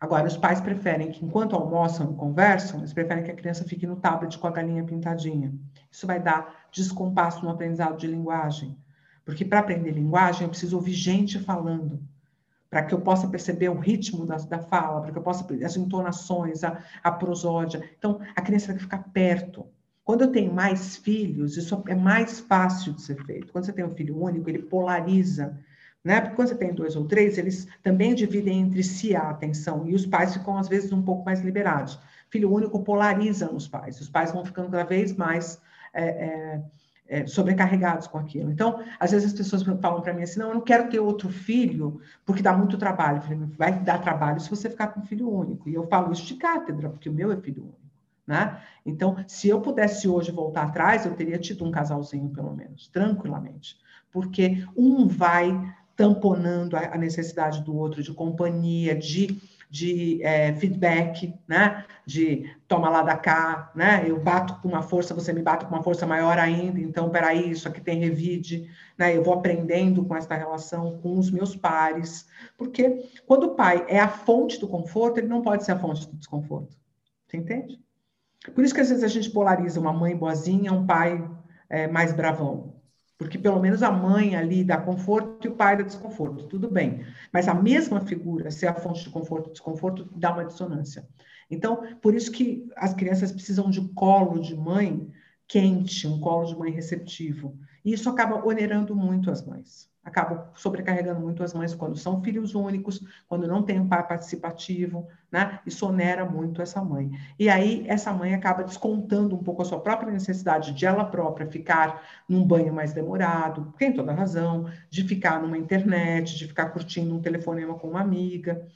Agora, os pais preferem que, enquanto almoçam e conversam, eles preferem que a criança fique no tablet com a galinha pintadinha. Isso vai dar descompasso no aprendizado de linguagem. Porque para aprender linguagem, eu preciso ouvir gente falando para que eu possa perceber o ritmo da, da fala, para que eu possa as entonações, a, a prosódia. Então, a criança tem que ficar perto. Quando eu tenho mais filhos, isso é mais fácil de ser feito. Quando você tem um filho único, ele polariza, né? Porque quando você tem dois ou três, eles também dividem entre si a atenção e os pais ficam às vezes um pouco mais liberados. Filho único polariza os pais. Os pais vão ficando cada vez mais é, é, é, sobrecarregados com aquilo. Então, às vezes as pessoas falam para mim assim: não, eu não quero ter outro filho porque dá muito trabalho. Falei, vai dar trabalho se você ficar com um filho único. E eu falo isso de cátedra, porque o meu é filho único. Né? Então, se eu pudesse hoje voltar atrás, eu teria tido um casalzinho, pelo menos, tranquilamente. Porque um vai tamponando a necessidade do outro de companhia, de, de é, feedback, né? De toma lá da cá, né? Eu bato com uma força, você me bate com uma força maior ainda, então, peraí, isso aqui tem revide, né? Eu vou aprendendo com essa relação com os meus pares, porque quando o pai é a fonte do conforto, ele não pode ser a fonte do desconforto. Você entende? Por isso que às vezes a gente polariza uma mãe boazinha, um pai é, mais bravão. Porque pelo menos a mãe ali dá conforto e o pai dá desconforto, tudo bem. Mas a mesma figura, ser a fonte de conforto e desconforto, dá uma dissonância. Então, por isso que as crianças precisam de colo de mãe quente, um colo de mãe receptivo. E isso acaba onerando muito as mães acabam sobrecarregando muito as mães quando são filhos únicos, quando não tem um pai participativo, né? Isso onera muito essa mãe. E aí essa mãe acaba descontando um pouco a sua própria necessidade de ela própria ficar num banho mais demorado, tem toda razão, de ficar numa internet, de ficar curtindo um telefonema com uma amiga,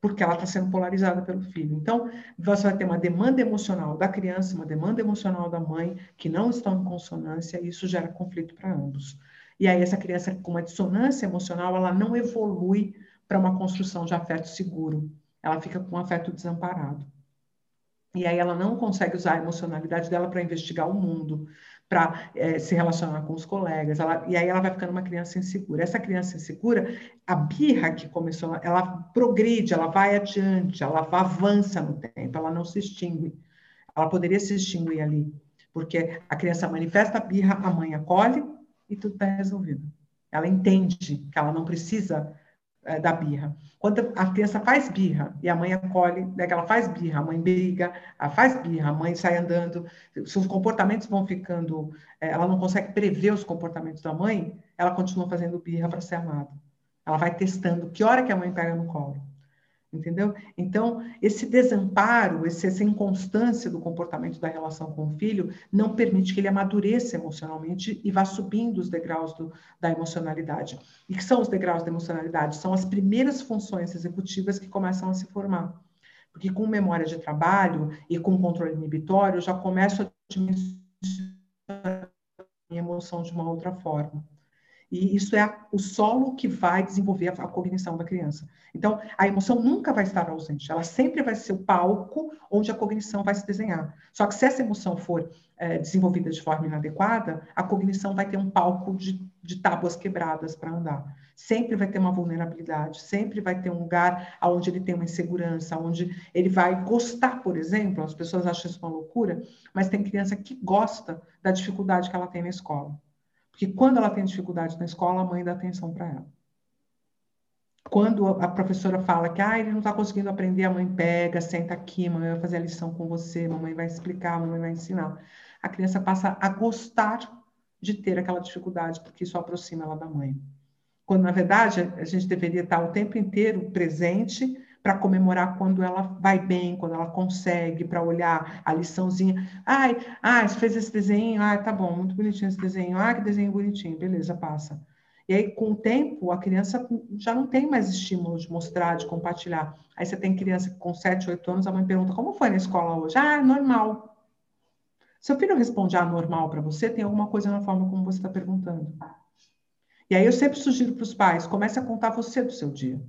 porque ela está sendo polarizada pelo filho. Então, você vai ter uma demanda emocional da criança, uma demanda emocional da mãe, que não estão em consonância, e isso gera conflito para ambos. E aí essa criança com uma dissonância emocional, ela não evolui para uma construção de afeto seguro. Ela fica com um afeto desamparado. E aí ela não consegue usar a emocionalidade dela para investigar o mundo, para é, se relacionar com os colegas. Ela, e aí ela vai ficando uma criança insegura. Essa criança insegura, a birra que começou, ela progride, ela vai adiante, ela avança no tempo, ela não se extingue. Ela poderia se extinguir ali, porque a criança manifesta a birra, a mãe acolhe, e tudo está resolvido. Ela entende que ela não precisa é, da birra. Quando a criança faz birra e a mãe acolhe, né, ela faz birra, a mãe briga, ela faz birra, a mãe sai andando, se os comportamentos vão ficando, é, ela não consegue prever os comportamentos da mãe, ela continua fazendo birra para ser amada. Ela vai testando que hora que a mãe pega no colo entendeu? Então, esse desamparo, essa inconstância do comportamento da relação com o filho não permite que ele amadureça emocionalmente e vá subindo os degraus do, da emocionalidade. E que são os degraus da emocionalidade? São as primeiras funções executivas que começam a se formar. Porque com memória de trabalho e com controle inibitório, eu já começo a dimensionar a emoção de uma outra forma. E isso é o solo que vai desenvolver a, a, cognição da criança. Então, a emoção nunca vai estar ausente, ela sempre vai ser o palco onde a cognição vai se desenhar. Só que se essa emoção for é, desenvolvida de forma inadequada, a cognição vai ter um palco de, de tábuas quebradas para andar. Sempre vai ter uma vulnerabilidade, sempre vai ter um lugar onde ele tem uma insegurança, onde ele vai gostar, por exemplo, as pessoas acham isso uma loucura, mas tem criança que gosta da dificuldade que ela tem na escola. Porque quando ela tem dificuldade na escola, a mãe dá atenção para ela. Quando a professora fala que ah, ele não está conseguindo aprender, a mãe pega, senta aqui, a mãe vai fazer a lição com você, mamãe vai explicar, mamãe vai ensinar. A criança passa a gostar de ter aquela dificuldade, porque isso aproxima ela da mãe. Quando, na verdade, a gente deveria estar o tempo inteiro presente para comemorar quando ela vai bem, quando ela consegue, para olhar a liçãozinha. Ai, ai, você fez esse desenho, ai, tá bom, muito bonitinho esse desenho, ah, que desenho bonitinho, beleza, passa. E aí, com o tempo, a criança já não tem mais estímulo de mostrar, de compartilhar. Aí você tem criança com 7, 8 anos, a mãe pergunta, como foi na escola hoje? Ah, normal. Seu filho responde, ah, normal para você, tem alguma coisa na forma como você está perguntando. E aí eu sempre sugiro para os pais, comece a contar você do seu dia.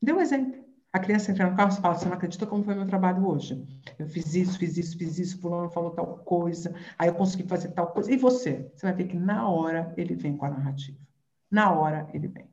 Dê um exemplo. A criança entra no carro e fala: Você não acredita como foi meu trabalho hoje? Eu fiz isso, fiz isso, fiz isso, fulano falou tal coisa, aí eu consegui fazer tal coisa. E você? Você vai ver que na hora ele vem com a narrativa. Na hora ele vem.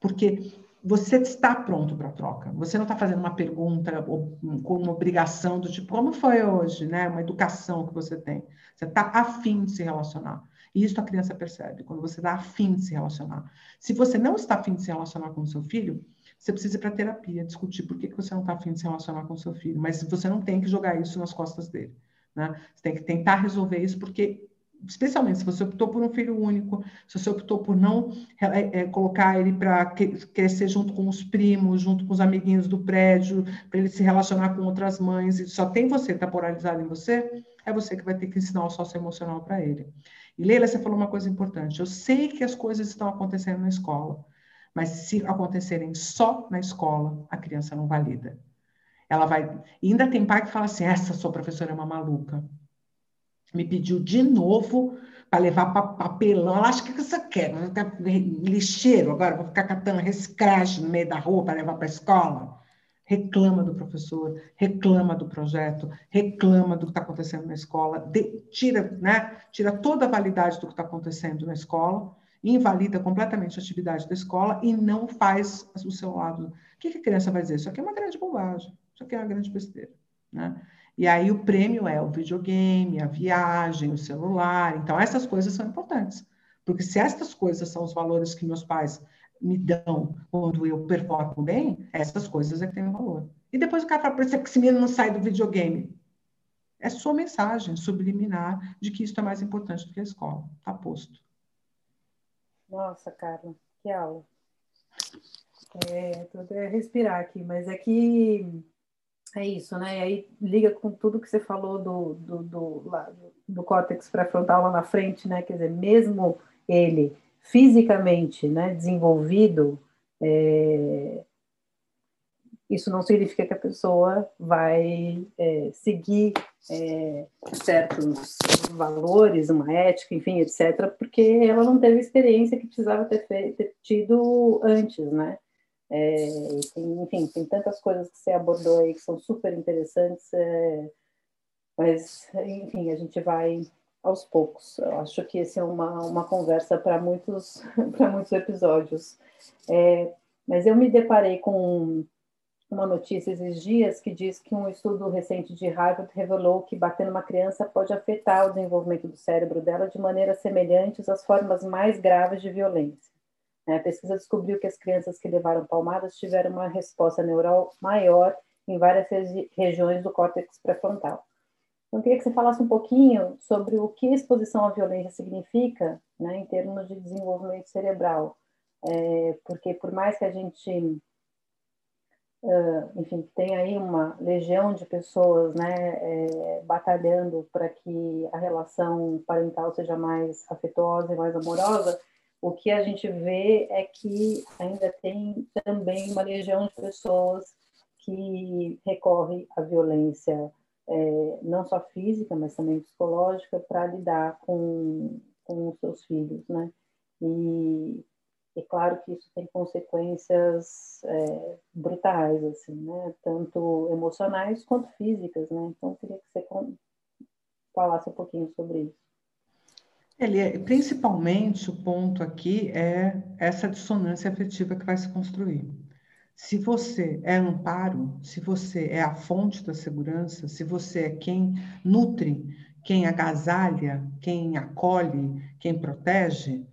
Porque você está pronto para a troca. Você não está fazendo uma pergunta com uma obrigação do tipo, como foi hoje, né? Uma educação que você tem. Você está afim de se relacionar. E isso a criança percebe, quando você está afim de se relacionar. Se você não está afim de se relacionar com o seu filho, você precisa ir para terapia, discutir por que, que você não está afim de se relacionar com seu filho. Mas você não tem que jogar isso nas costas dele. Né? Você tem que tentar resolver isso, porque, especialmente se você optou por um filho único, se você optou por não é, é, colocar ele para crescer junto com os primos, junto com os amiguinhos do prédio, para ele se relacionar com outras mães, e só tem você, está polarizado em você, é você que vai ter que ensinar o socioemocional para ele. E Leila, você falou uma coisa importante. Eu sei que as coisas estão acontecendo na escola. Mas se acontecerem só na escola, a criança não valida. Ela vai. E ainda tem pai que fala assim: essa sua professora é uma maluca. Me pediu de novo para levar papelão. Ela acha que você quer, vou ficar lixeiro agora, vou ficar catando reciclagem no meio da rua para levar para a escola. Reclama do professor, reclama do projeto, reclama do que está acontecendo na escola, de, tira, né, tira toda a validade do que está acontecendo na escola, invalida completamente a atividade da escola e não faz o seu lado. O que, que a criança vai dizer? Isso aqui é uma grande bobagem, isso aqui é uma grande besteira. Né? E aí o prêmio é o videogame, a viagem, o celular. Então, essas coisas são importantes. Porque se estas coisas são os valores que meus pais me dão quando eu performo bem, essas coisas é que têm valor. E depois o cara fala, por exemplo, que esse menino não sai do videogame. É sua mensagem subliminar de que isso é mais importante do que a escola. Está posto. Nossa, Carla, que aula. É, tudo é respirar aqui, mas é que é isso, né? E aí liga com tudo que você falou do, do, do, lá, do córtex pré-frontal lá na frente, né? Quer dizer, mesmo ele fisicamente né, desenvolvido, é, isso não significa que a pessoa vai é, seguir é, certos valores, uma ética, enfim, etc., porque ela não teve a experiência que precisava ter, feito, ter tido antes, né? É, tem, enfim, tem tantas coisas que você abordou aí que são super interessantes, é, mas, enfim, a gente vai aos poucos. Eu acho que esse é uma, uma conversa para muitos, muitos episódios. É, mas eu me deparei com uma notícia esses dias que diz que um estudo recente de Harvard revelou que bater numa criança pode afetar o desenvolvimento do cérebro dela de maneiras semelhantes às formas mais graves de violência. Né? A pesquisa descobriu que as crianças que levaram palmadas tiveram uma resposta neural maior em várias regi regiões do córtex pré-frontal. Então, eu queria que você falasse um pouquinho sobre o que exposição à violência significa, né, em termos de desenvolvimento cerebral. É, porque, por mais que a gente, uh, enfim, tenha aí uma legião de pessoas né, é, batalhando para que a relação parental seja mais afetuosa e mais amorosa, o que a gente vê é que ainda tem também uma legião de pessoas que recorre à violência, é, não só física, mas também psicológica, para lidar com, com os seus filhos, né? E é claro que isso tem consequências é, brutais, assim, né? Tanto emocionais quanto físicas, né? Então, queria que você falasse um pouquinho sobre isso. Ele é, principalmente o ponto aqui é essa dissonância afetiva que vai se construir. Se você é amparo, se você é a fonte da segurança, se você é quem nutre, quem agasalha, quem acolhe, quem protege,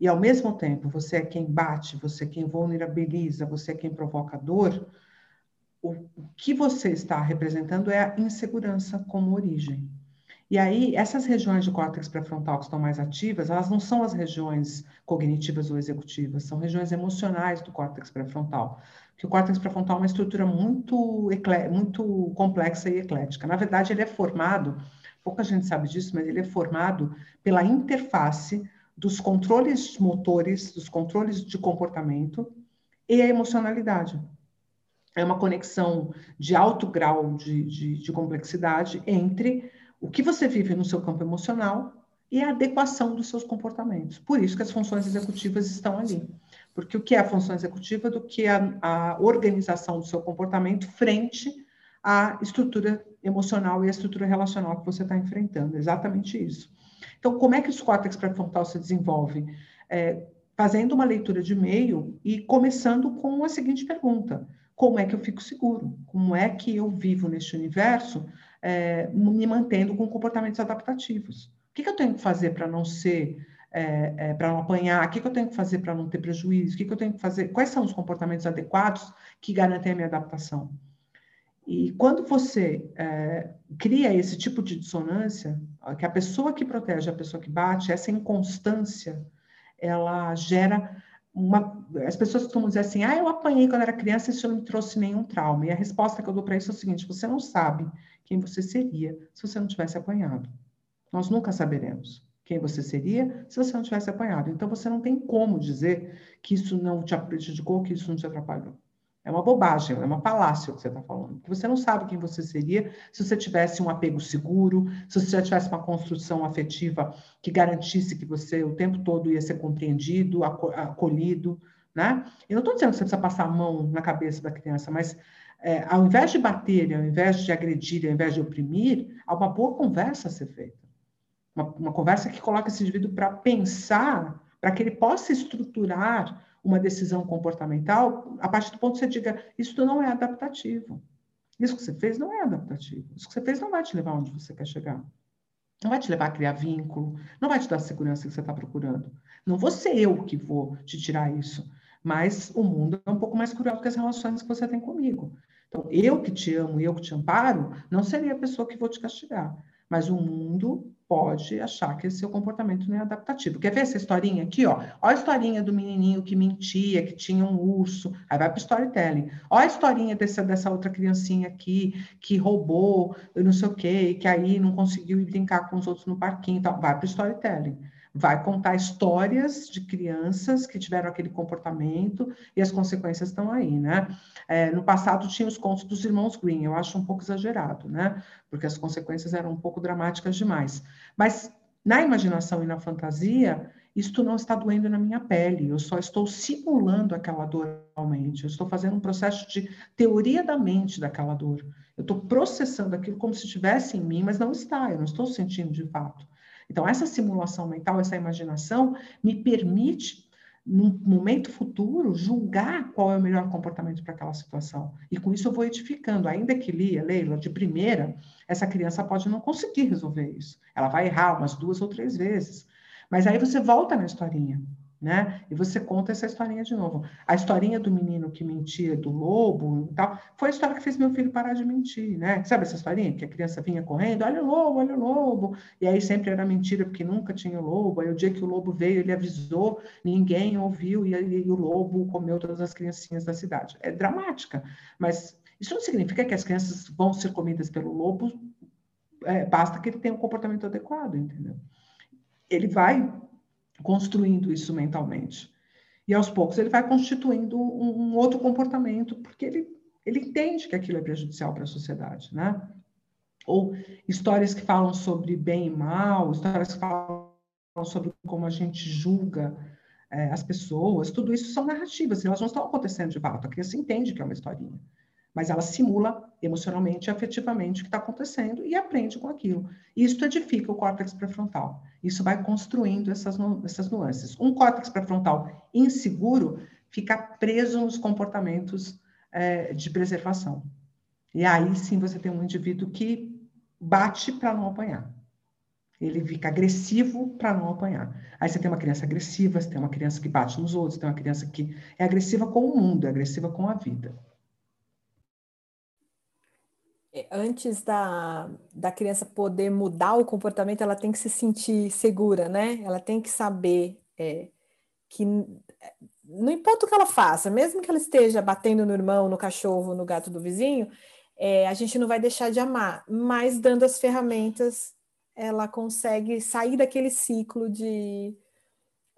e ao mesmo tempo você é quem bate, você é quem vulnerabiliza, você é quem provoca dor, o, que você está representando é a insegurança como origem. E aí, essas regiões de córtex pré-frontal que estão mais ativas, elas não são as regiões cognitivas ou executivas, são regiões emocionais do córtex pré-frontal. Que o córtex pré-frontal é uma estrutura muito, muito complexa e eclética. Na verdade, ele é formado, pouca gente sabe disso, mas ele é formado pela interface dos controles motores, dos controles de comportamento e a emocionalidade. É uma conexão de alto grau de, de, de complexidade entre o que você vive no seu campo emocional e a adequação dos seus comportamentos. Por isso que as funções executivas estão ali. Porque o que é a função executiva do que a, a organização do seu comportamento frente à estrutura emocional e à estrutura relacional que você está enfrentando. Exatamente isso. Então, como é que os córtex pré-frontal se desenvolve? É, fazendo uma leitura de meio e começando com a seguinte pergunta: como é que eu fico seguro? Como é que eu vivo neste universo é, me mantendo com comportamentos adaptativos. O que, que eu tenho que fazer para não ser, é, é, para não apanhar? O que, que eu tenho que fazer para não ter prejuízo? O que, que eu tenho que fazer? Quais são os comportamentos adequados que garantem a minha adaptação? E quando você é, cria esse tipo de dissonância, que a pessoa que protege, a pessoa que bate, essa inconstância, ela gera uma. As pessoas costumam dizer assim: ah, eu apanhei quando era criança, isso não me trouxe nenhum trauma. E a resposta que eu dou para isso é o seguinte: você não sabe quem você seria se você não tivesse apanhado. Nós nunca saberemos quem você seria se você não tivesse apanhado. Então, você não tem como dizer que isso não te prejudicou, que isso não te atrapalhou. É uma bobagem, é uma falácia o que você está falando. Você não sabe quem você seria se você tivesse um apego seguro, se você já tivesse uma construção afetiva que garantisse que você o tempo todo ia ser compreendido, acolhido, né? Eu não estou dizendo que você precisa passar a mão na cabeça da criança, mas é, ao invés de bater, ao invés de agredir, ao invés de oprimir, há uma boa conversa a ser feita. Uma, uma conversa que coloca esse indivíduo para pensar, para que ele possa estruturar uma decisão comportamental a partir do ponto que você diga: isso não é adaptativo. Isso que você fez não é adaptativo. Isso que você fez não vai te levar onde você quer chegar. Não vai te levar a criar vínculo, não vai te dar a segurança que você está procurando. Não vou ser eu que vou te tirar isso, mas o mundo é um pouco mais cruel do que as relações que você tem comigo. Então, eu que te amo, eu que te amparo, não seria a pessoa que vou te castigar. Mas o mundo pode achar que esse seu comportamento não é adaptativo. Quer ver essa historinha aqui, ó? Olha a historinha do menininho que mentia, que tinha um urso. Aí vai para o storytelling. Olha a historinha dessa, dessa outra criancinha aqui, que roubou, eu não sei o quê, que aí não conseguiu brincar com os outros no parquinho. Então, vai para o storytelling vai contar histórias de crianças que tiveram aquele comportamento e as consequências estão aí, né? É, no passado tinha os contos dos irmãos Green, eu acho um pouco exagerado, né? Porque as consequências eram um pouco dramáticas demais. Mas na imaginação e na fantasia, isto não está doendo na minha pele, eu só estou simulando aquela dor realmente, eu estou fazendo um processo de teoria da mente daquela dor. Eu estou processando aquilo como se estivesse em mim, mas não está, eu não estou sentindo de fato. Então, essa simulação mental, essa imaginação, me permite, num momento futuro, julgar qual é o melhor comportamento para aquela situação. E com isso eu vou edificando. Ainda que Lia, Leila, de primeira, essa criança pode não conseguir resolver isso. Ela vai errar umas duas ou três vezes. Mas aí você volta na historinha né? E você conta essa historinha de novo. A historinha do menino que mentia do lobo e tal, foi a história que fez meu filho parar de mentir, né? Sabe essa historinha? Que a criança vinha correndo, olha o lobo, olha o lobo. E aí sempre era mentira, porque nunca tinha lobo. Aí o dia que o lobo veio, ele avisou, ninguém ouviu, e, aí, e o lobo comeu todas as criancinhas da cidade. É dramática, mas isso não significa que as crianças vão ser comidas pelo lobo, é, basta que ele tenha um comportamento adequado, entendeu? Ele vai construindo isso mentalmente. E aos poucos ele vai constituindo um, um outro comportamento, porque ele, ele entende que aquilo é prejudicial para a sociedade, né? Ou histórias que falam sobre bem e mal, histórias que falam sobre como a gente julga é, as pessoas, tudo isso são narrativas, elas não estão acontecendo de fato. A criança entende que é uma historinha mas ela simula emocionalmente e afetivamente o que está acontecendo e aprende com aquilo. Isso edifica o córtex pré-frontal. Isso vai construindo essas, essas nuances. Um córtex pré-frontal inseguro fica preso nos comportamentos é, de preservação. E aí sim você tem um indivíduo que bate para não apanhar. Ele fica agressivo para não apanhar. Aí você tem uma criança agressiva, você tem uma criança que bate nos outros, tem uma criança que é agressiva com o mundo, é agressiva com a vida. É, antes da, da criança poder mudar o comportamento, ela tem que se sentir segura, né? Ela tem que saber é, que não importa o que ela faça, mesmo que ela esteja batendo no irmão, no cachorro, no gato do vizinho, é, a gente não vai deixar de amar, mas dando as ferramentas, ela consegue sair daquele ciclo de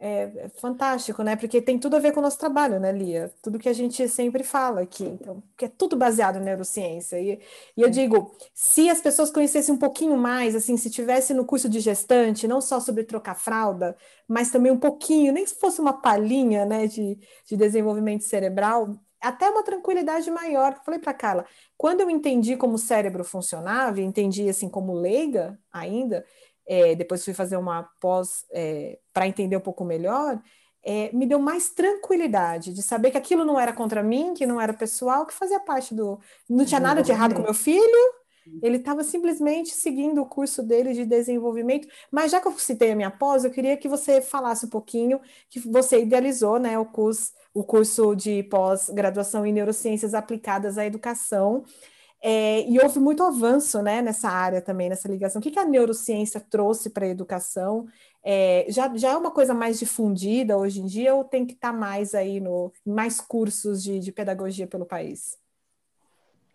é, é, fantástico, né? Porque tem tudo a ver com o nosso trabalho, né, Lia? Tudo que a gente sempre fala aqui. Então, que é tudo baseado em neurociência. E, e eu digo, se as pessoas conhecessem um pouquinho mais, assim, se tivesse no curso de gestante, não só sobre trocar fralda, mas também um pouquinho, nem se fosse uma palhinha, né, de, de desenvolvimento cerebral, até uma tranquilidade maior. Eu falei para Carla, quando eu entendi como o cérebro funcionava, entendi assim como leiga ainda, é, depois fui fazer uma pós é, para entender um pouco melhor, é, me deu mais tranquilidade de saber que aquilo não era contra mim, que não era pessoal, que fazia parte do. Não tinha nada de errado com meu filho, ele estava simplesmente seguindo o curso dele de desenvolvimento. Mas já que eu citei a minha pós, eu queria que você falasse um pouquinho que você idealizou né, o curso, o curso de pós-graduação em neurociências aplicadas à educação. É, e houve muito avanço né, nessa área também, nessa ligação. O que, que a neurociência trouxe para a educação? É, já, já é uma coisa mais difundida hoje em dia ou tem que estar tá mais aí no mais cursos de, de pedagogia pelo país?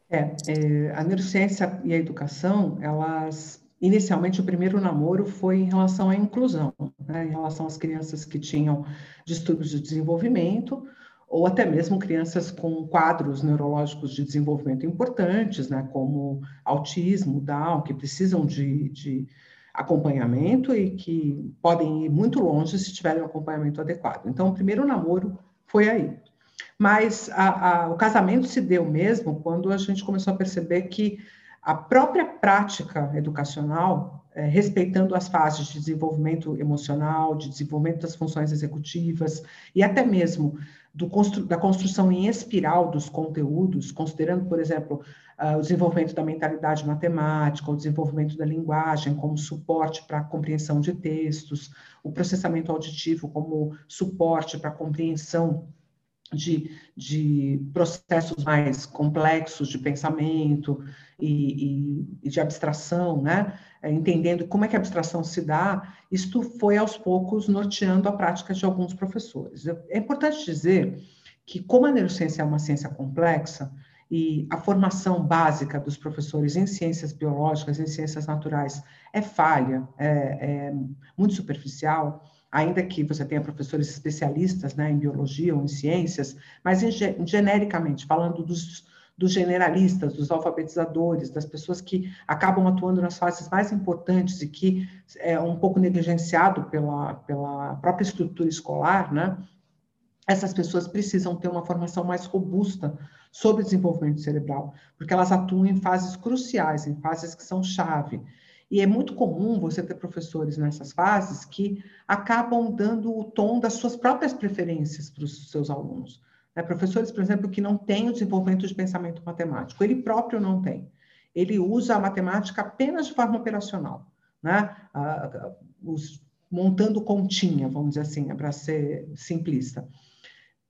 É, é, a neurociência e a educação, elas inicialmente o primeiro namoro foi em relação à inclusão, né, em relação às crianças que tinham distúrbios de desenvolvimento ou até mesmo crianças com quadros neurológicos de desenvolvimento importantes, né, como autismo, Down, que precisam de, de acompanhamento e que podem ir muito longe se tiverem um acompanhamento adequado. Então, o primeiro namoro foi aí. Mas a, a, o casamento se deu mesmo quando a gente começou a perceber que a própria prática educacional, é, respeitando as fases de desenvolvimento emocional, de desenvolvimento das funções executivas e até mesmo constru da construção em espiral dos conteúdos, considerando, por exemplo, uh, o desenvolvimento da mentalidade matemática, o desenvolvimento da linguagem como suporte para a compreensão de textos, o processamento auditivo como suporte para a compreensão de, de processos mais complexos de pensamento e, e, e, de abstração, né? É, entendendo como é que a abstração se dá, isto foi aos poucos norteando a prática de alguns professores. É importante dizer que, como a neurociência é uma ciência complexa, e a formação básica dos professores em ciências biológicas, em ciências naturais, é falha, é, é muito superficial, ainda que você tenha professores especialistas né, em biologia ou em ciências, mas em, genericamente, falando dos, dos generalistas, dos alfabetizadores, das pessoas que acabam atuando nas fases mais importantes e que é um pouco negligenciado pela, pela própria estrutura escolar, né? Essas pessoas precisam ter uma formação mais robusta sobre desenvolvimento cerebral, porque elas atuam em fases cruciais, em fases que são chave. E é muito comum você ter professores nessas fases que acabam dando o tom das suas próprias preferências para os seus alunos. Né? Professores, por exemplo, que não têm o desenvolvimento de pensamento matemático, ele próprio não tem. Ele usa a matemática apenas de forma operacional, né? os, montando continha, vamos dizer assim, é para ser simplista.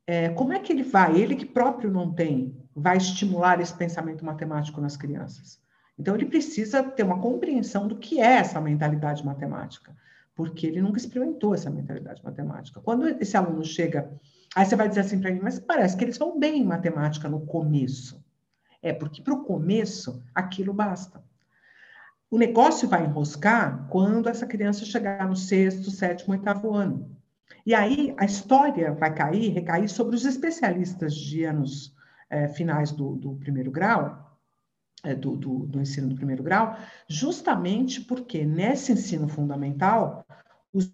É, como é que ele vai, ele que próprio não tem, vai estimular esse pensamento matemático nas crianças? Então, ele precisa ter uma compreensão do que é essa mentalidade matemática, porque ele nunca experimentou essa mentalidade matemática. Quando esse aluno chega, aí você vai dizer assim para ele, mas parece que eles vão bem em matemática no começo. É porque para o começo aquilo basta. O negócio vai enroscar quando essa criança chegar no sexto, sétimo, oitavo ano. E aí a história vai cair, recair sobre os especialistas de anos é, finais do, do primeiro grau, do, do, do, ensino do primeiro grau, justamente porque nesse ensino fundamental, os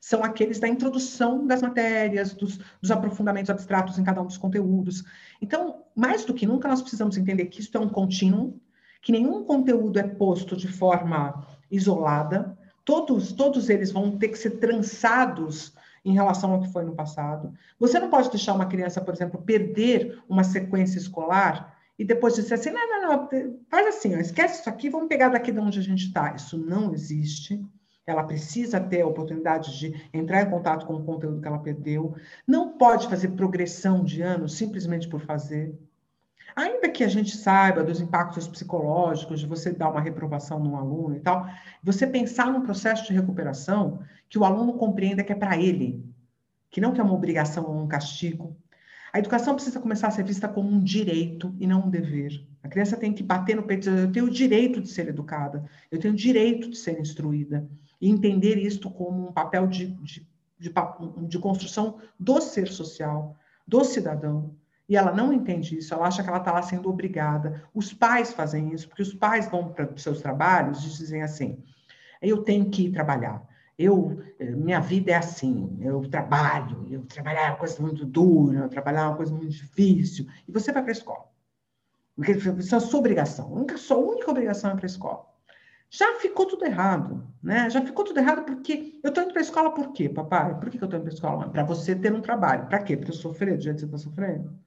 são aqueles da introdução das matérias, dos, dos, aprofundamentos abstratos em cada um dos conteúdos. Então, mais do que nunca, nós precisamos entender que isso é um contínuo, que nenhum conteúdo é posto de forma isolada, todos, todos eles vão ter que ser trançados em relação ao que foi no passado. Você não pode deixar uma criança, por exemplo, perder uma sequência escolar e depois dizer assim, não, não, não, faz assim, ó, esquece isso aqui, vamos pegar daqui de onde a gente está. Isso não existe. Ela precisa ter a oportunidade de entrar em contato com o conteúdo que ela perdeu. Não pode fazer progressão de ano simplesmente por fazer. Ainda que a gente saiba dos impactos psicológicos de você dar uma reprovação num aluno e tal, você pensar num processo de recuperação que o aluno compreenda que é para ele, que não que é uma obrigação ou um castigo. A educação precisa começar a ser vista como um direito e não um dever. A criança tem que bater no peito e dizer: eu tenho o direito de ser educada, eu tenho o direito de ser instruída, e entender isto como um papel de, de, de, de construção do ser social, do cidadão, e ela não entende isso, ela acha que ela está lá sendo obrigada. Os pais fazem isso, porque os pais vão para os seus trabalhos e dizem assim: eu tenho que ir trabalhar. Eu, eh, minha vida é assim, eu trabalho, eu trabalhar é uma coisa muito dura, trabalhar é uma coisa muito difícil, e você vai para a escola. Porque isso é a sua obrigação. A única, sua única obrigação é para a escola. Já ficou tudo errado, né? Já ficou tudo errado porque eu estou indo para a escola por quê, papai? Por que, que eu estou indo para a escola? Para você ter um trabalho. Para quê? Para eu sofrer do jeito que você está sofrendo?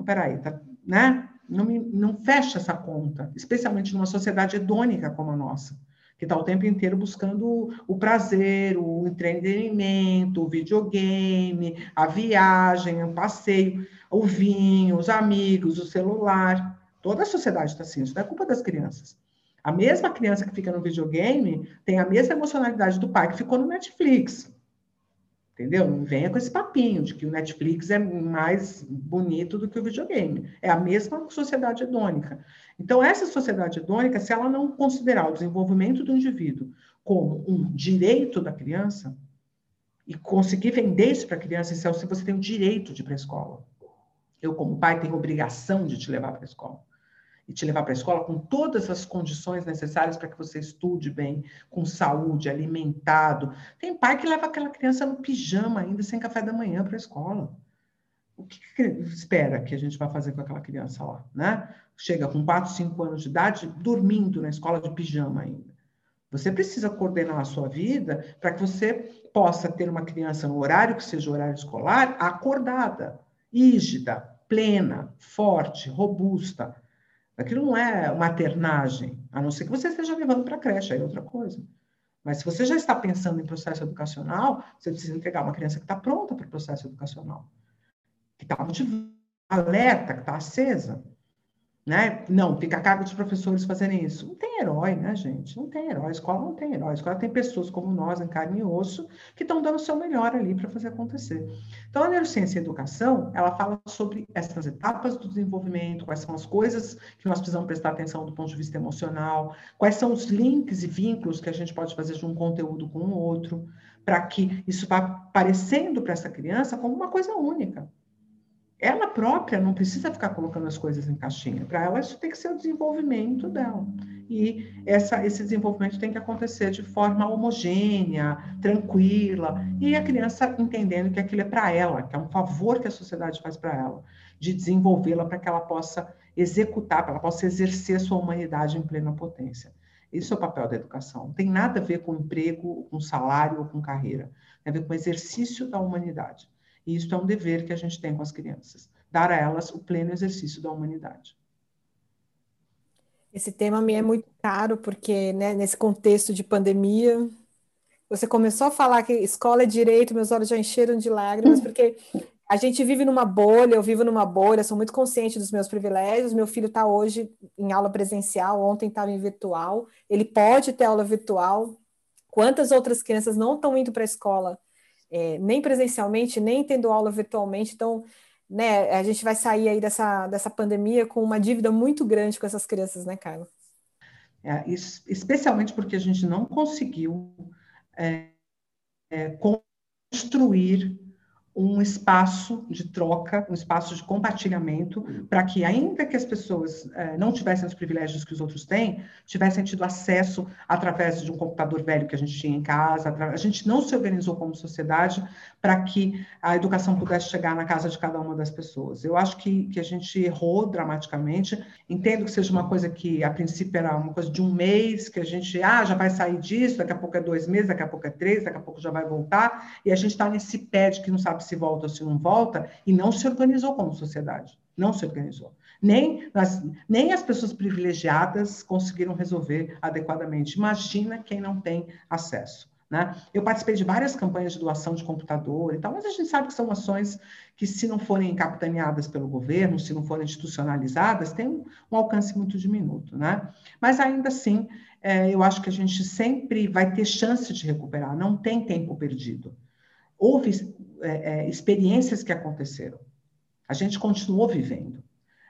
Então, peraí, tá, né? Não, me, não fecha essa conta, especialmente numa sociedade hedônica como a nossa, que está o tempo inteiro buscando o prazer, o entretenimento, o videogame, a viagem, o passeio, o vinho, os amigos, o celular. Toda a sociedade está assim, isso não é culpa das crianças. A mesma criança que fica no videogame tem a mesma emocionalidade do pai que ficou no Netflix. Entendeu? Não venha com esse papinho de que o Netflix é mais bonito do que o videogame. É a mesma sociedade hedônica. Então, essa sociedade hedônica, se ela não considerar o desenvolvimento do indivíduo como um direito da criança, e conseguir vender isso para a criança, se você tem o direito de ir para a escola. Eu, como pai, tenho obrigação de te levar para a escola. E te levar para a escola com todas as condições necessárias para que você estude bem, com saúde, alimentado. Tem pai que leva aquela criança no pijama ainda, sem café da manhã para a escola. O que, que espera que a gente vai fazer com aquela criança lá, né? Chega com 4, 5 anos de idade, dormindo na escola de pijama ainda. Você precisa coordenar a sua vida para que você possa ter uma criança no horário que seja horário escolar acordada rígida, plena, forte, robusta. Aquilo não é maternagem, a não ser que você esteja levando para a creche, aí é outra coisa. Mas se você já está pensando em processo educacional, você precisa entregar uma criança que está pronta para o processo educacional, que está alerta, que está acesa. Né? Não, fica a cargo dos professores fazerem isso. Não tem herói, né, gente? Não tem herói. A escola não tem herói. A escola tem pessoas como nós, em carne e osso, que estão dando o seu melhor ali para fazer acontecer. Então, a neurociência e a educação, ela fala sobre essas etapas do desenvolvimento, quais são as coisas que nós precisamos prestar atenção do ponto de vista emocional, quais são os links e vínculos que a gente pode fazer de um conteúdo com o outro, para que isso vá aparecendo para essa criança como uma coisa única ela própria não precisa ficar colocando as coisas em caixinha. Para ela, isso tem que ser o desenvolvimento dela. E essa, esse desenvolvimento tem que acontecer de forma homogênea, tranquila, e a criança entendendo que aquilo é para ela, que é um favor que a sociedade faz para ela, de desenvolvê-la para que ela possa executar, para ela possa exercer a sua humanidade em plena potência. Esse é o papel da educação. Não tem nada a ver com emprego, com salário ou com carreira. Tem a ver com o exercício da humanidade. E isso é um dever que a gente tem com as crianças, dar a elas o pleno exercício da humanidade. Esse tema me é muito caro, porque né, nesse contexto de pandemia, você começou a falar que escola é direito, meus olhos já encheram de lágrimas, porque a gente vive numa bolha, eu vivo numa bolha, sou muito consciente dos meus privilégios. Meu filho está hoje em aula presencial, ontem estava em virtual, ele pode ter aula virtual. Quantas outras crianças não estão indo para a escola é, nem presencialmente, nem tendo aula virtualmente. Então, né, a gente vai sair aí dessa, dessa pandemia com uma dívida muito grande com essas crianças, né, Carla? É, especialmente porque a gente não conseguiu é, é construir um espaço de troca, um espaço de compartilhamento, para que, ainda que as pessoas eh, não tivessem os privilégios que os outros têm, tivessem tido acesso através de um computador velho que a gente tinha em casa. A gente não se organizou como sociedade para que a educação pudesse chegar na casa de cada uma das pessoas. Eu acho que, que a gente errou dramaticamente. Entendo que seja uma coisa que, a princípio, era uma coisa de um mês, que a gente, ah, já vai sair disso, daqui a pouco é dois meses, daqui a pouco é três, daqui a pouco já vai voltar, e a gente está nesse pé de que não sabe se volta ou se não volta, e não se organizou como sociedade. Não se organizou. Nem, as, nem as pessoas privilegiadas conseguiram resolver adequadamente. Imagina quem não tem acesso. Né? Eu participei de várias campanhas de doação de computador e tal, mas a gente sabe que são ações que, se não forem capitaneadas pelo governo, se não forem institucionalizadas, têm um, um alcance muito diminuto. Né? Mas ainda assim, é, eu acho que a gente sempre vai ter chance de recuperar, não tem tempo perdido. Houve é, é, experiências que aconteceram. A gente continuou vivendo.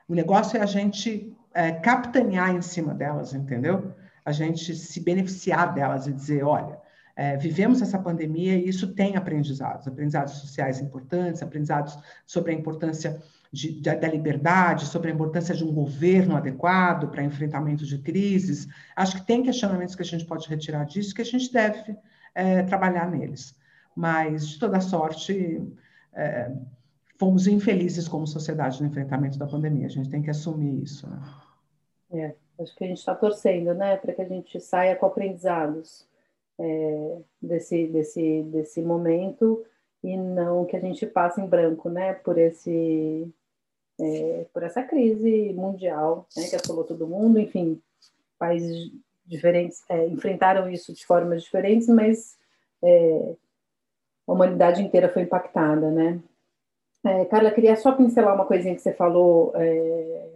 O negócio é a gente é, capitanear em cima delas, entendeu? A gente se beneficiar delas e dizer, olha, é, vivemos essa pandemia e isso tem aprendizados, aprendizados sociais importantes, aprendizados sobre a importância de, de, da liberdade, sobre a importância de um governo adequado para enfrentamento de crises. Acho que tem questionamentos que a gente pode retirar disso que a gente deve é, trabalhar neles mas de toda sorte é, fomos infelizes como sociedade no enfrentamento da pandemia. A gente tem que assumir isso. Né? É, acho que a gente está torcendo, né, para que a gente saia com aprendizados é, desse, desse, desse momento e não que a gente passe em branco, né, por esse é, por essa crise mundial, né, que assolou todo mundo, enfim, países diferentes é, enfrentaram isso de formas diferentes, mas é, a humanidade inteira foi impactada, né? É, Carla, queria só pincelar uma coisinha que você falou é,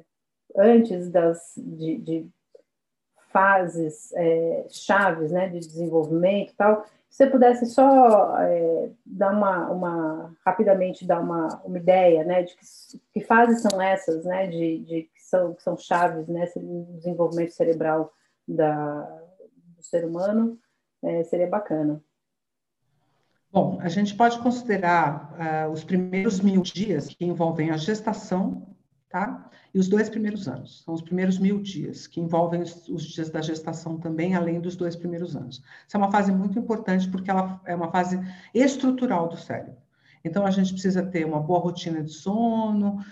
antes das de, de fases é, chaves, né, de desenvolvimento e tal. Se você pudesse só é, dar uma, uma rapidamente dar uma, uma ideia, né, de que, que fases são essas, né, de, de que são que são chaves nesse desenvolvimento cerebral da, do ser humano, é, seria bacana. Bom, a gente pode considerar uh, os primeiros mil dias que envolvem a gestação, tá? E os dois primeiros anos. São os primeiros mil dias, que envolvem os, os, dias da gestação também, além dos dois primeiros anos. Isso é uma fase muito importante, porque ela é uma fase estrutural do cérebro. Então, a gente precisa ter uma boa rotina de sono,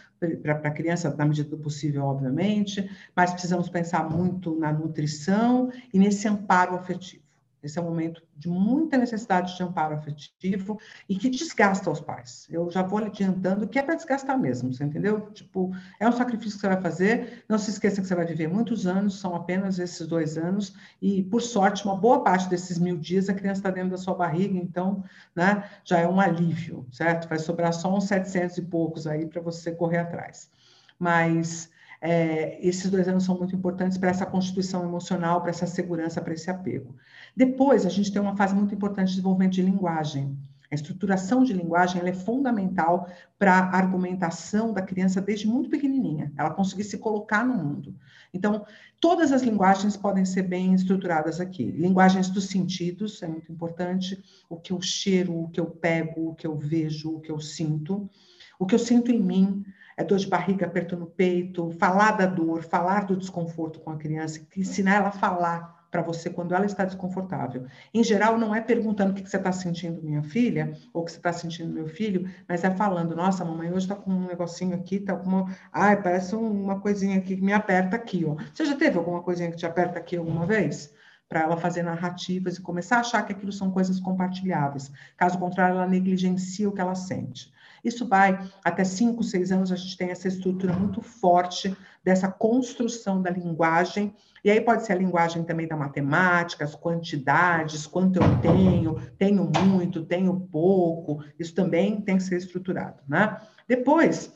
para a criança, na medida do possível, obviamente, mas precisamos pensar muito na nutrição e nesse amparo afetivo. Esse é um momento de muita necessidade de amparo afetivo e que desgasta os pais. Eu já vou adiantando que é para desgastar mesmo, você entendeu? Tipo, é um sacrifício que você vai fazer. Não se esqueça que você vai viver muitos anos, são apenas esses dois anos, e por sorte, uma boa parte desses mil dias a criança está dentro da sua barriga, então, né, já é um alívio, certo? Vai sobrar só uns 700 e poucos aí para você correr atrás. Mas é, esses dois anos são muito importantes para essa constituição emocional, para essa segurança, para esse apego. Depois, a gente tem uma fase muito importante de desenvolvimento de linguagem. A estruturação de linguagem é fundamental para a argumentação da criança desde muito pequenininha, ela conseguir se colocar no mundo. Então, todas as linguagens podem ser bem estruturadas aqui. Linguagens dos sentidos é muito importante, o que eu cheiro, o que eu pego, o que eu vejo, o que eu sinto, o que eu sinto em mim, é dor de barriga, aperto no peito, falar da dor, falar do desconforto com a criança, ensinar ela a falar para você quando ela está desconfortável. Em geral, não é perguntando o que você está sentindo, minha filha, ou o que você está sentindo, meu filho, mas é falando, nossa, mamãe hoje está com um negocinho aqui, está com uma... Ai, parece uma coisinha aqui que me aperta aqui, ó. Você já teve alguma coisinha que te aperta aqui alguma vez? para ela fazer narrativas e começar a achar que aquilo são coisas compartilháveis. Caso contrário, ela negligencia o que ela sente. Isso vai até cinco, seis anos, a gente tem essa estrutura muito forte dessa construção da linguagem. E aí pode ser a linguagem também da matemática, as quantidades, quanto eu tenho, tenho muito, tenho pouco. Isso também tem que ser estruturado, né? Depois,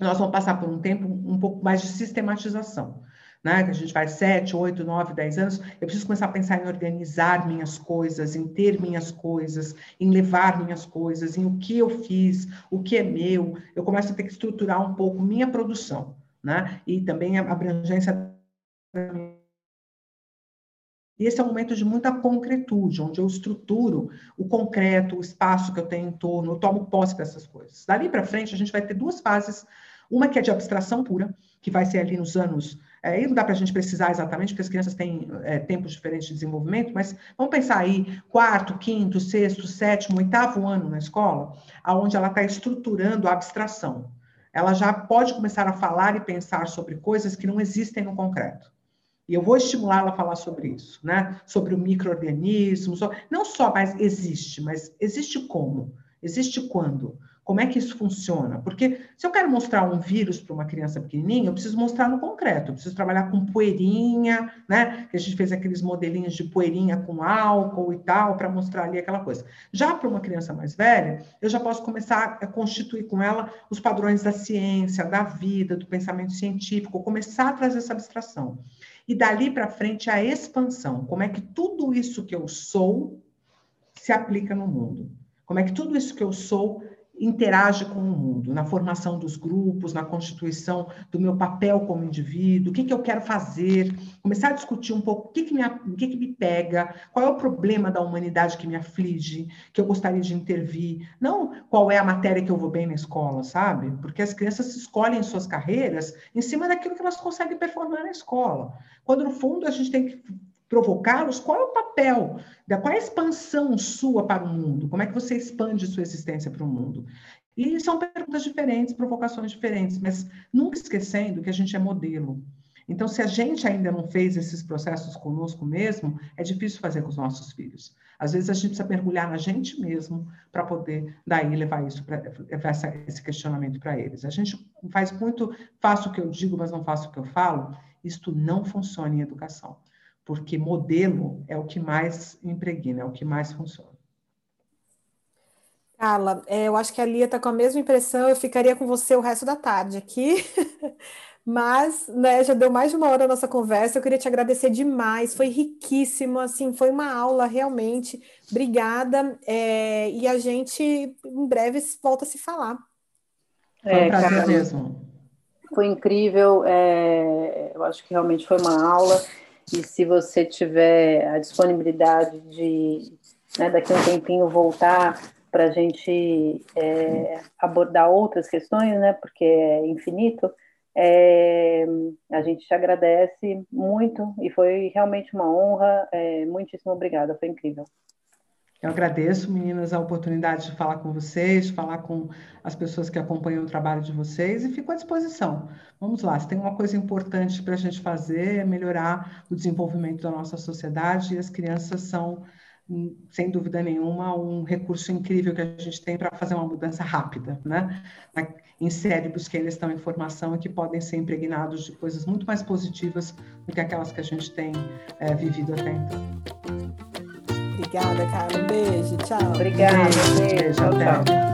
nós vamos passar por um tempo um pouco mais de sistematização né? Que a gente vai sete, oito, nove, dez anos, eu preciso começar a pensar em organizar minhas coisas, em ter minhas coisas, em levar minhas coisas, em o que eu fiz, o que é meu. Eu começo a ter que estruturar um pouco minha produção, né? E também a abrangência e esse é um momento de muita concretude, onde eu estruturo o concreto, o espaço que eu tenho em torno, eu tomo posse dessas coisas. Dali para frente, a gente vai ter duas fases. Uma que é de abstração pura, que vai ser ali nos anos é, aí não dá para a gente precisar exatamente, porque as crianças têm é, tempos diferentes de desenvolvimento, mas vamos pensar aí, quarto, quinto, sexto, sétimo, oitavo ano na escola, aonde ela está estruturando a abstração. Ela já pode começar a falar e pensar sobre coisas que não existem no concreto. E eu vou estimular ela a falar sobre isso, né? Sobre o microorganismo, não só, mas existe, mas existe como? Existe quando? Como é que isso funciona? Porque se eu quero mostrar um vírus para uma criança pequenininha, eu preciso mostrar no concreto, eu preciso trabalhar com poeirinha, né? Que a gente fez aqueles modelinhos de poeirinha com álcool e tal, para mostrar ali aquela coisa. Já para uma criança mais velha, eu já posso começar a constituir com ela os padrões da ciência, da vida, do pensamento científico, começar a trazer essa abstração. E dali para frente a expansão, como é que tudo isso que eu sou se aplica no mundo? Como é que tudo isso que eu sou interage com o mundo, na formação dos grupos, na constituição do meu papel como indivíduo, o que, que eu quero fazer, começar a discutir um pouco o que, que, me, o que, que me pega, qual é o problema da humanidade que me aflige, que eu gostaria de intervir, não qual é a matéria que eu vou bem na escola, sabe? Porque as crianças escolhem suas carreiras em cima daquilo que elas conseguem performar na escola, quando no fundo a gente tem que provocá-los, qual é o papel, qual é a expansão sua para o mundo? Como é que você expande sua existência para o mundo? E são perguntas diferentes, provocações diferentes, mas nunca esquecendo que a gente é modelo. Então, se a gente ainda não fez esses processos conosco mesmo, é difícil fazer com os nossos filhos. Às vezes a gente precisa mergulhar na gente mesmo para poder daí levar isso para esse questionamento para eles. A gente faz muito, faço o que eu digo, mas não faço o que eu falo. Isto não funciona em educação porque modelo é o que mais impregna, é o que mais funciona. Carla, é, eu acho que a Lia está com a mesma impressão, eu ficaria com você o resto da tarde aqui, mas né, já deu mais de uma hora a nossa conversa, eu queria te agradecer demais, foi riquíssimo, assim, foi uma aula realmente, obrigada, é, e a gente em breve volta a se falar. É, foi um prazer mesmo. Foi incrível, é, eu acho que realmente foi uma aula, e se você tiver a disponibilidade de né, daqui a um tempinho voltar para a gente é, abordar outras questões, né, porque é infinito, é, a gente te agradece muito e foi realmente uma honra. É, muitíssimo obrigada, foi incrível. Eu agradeço, meninas, a oportunidade de falar com vocês, falar com as pessoas que acompanham o trabalho de vocês e fico à disposição. Vamos lá, se tem uma coisa importante para a gente fazer é melhorar o desenvolvimento da nossa sociedade e as crianças são, hum, sem dúvida nenhuma, um recurso incrível que a gente tem para fazer uma mudança rápida, né? Em cérebros que ainda estão em formação e que podem ser impregnados de coisas muito mais positivas do que aquelas que a gente tem é, vivido até então. Obrigada, Carla. Um beijo. Tchau. Obrigada. Beijo. beijo tchau, tchau.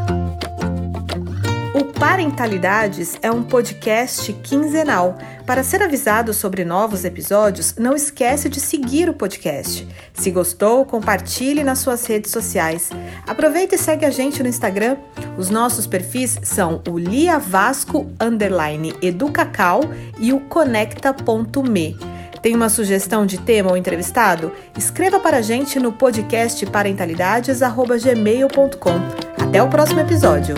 O Parentalidades é um podcast quinzenal. Para ser avisado sobre novos episódios, não esquece de seguir o podcast. Se gostou, compartilhe nas suas redes sociais. Aproveita e segue a gente no Instagram. Os nossos perfis são o Lia Vasco underline Educacau e o conecta.me. Tem uma sugestão de tema ou entrevistado? Escreva para a gente no podcast parentalidades.gmail.com. Até o próximo episódio!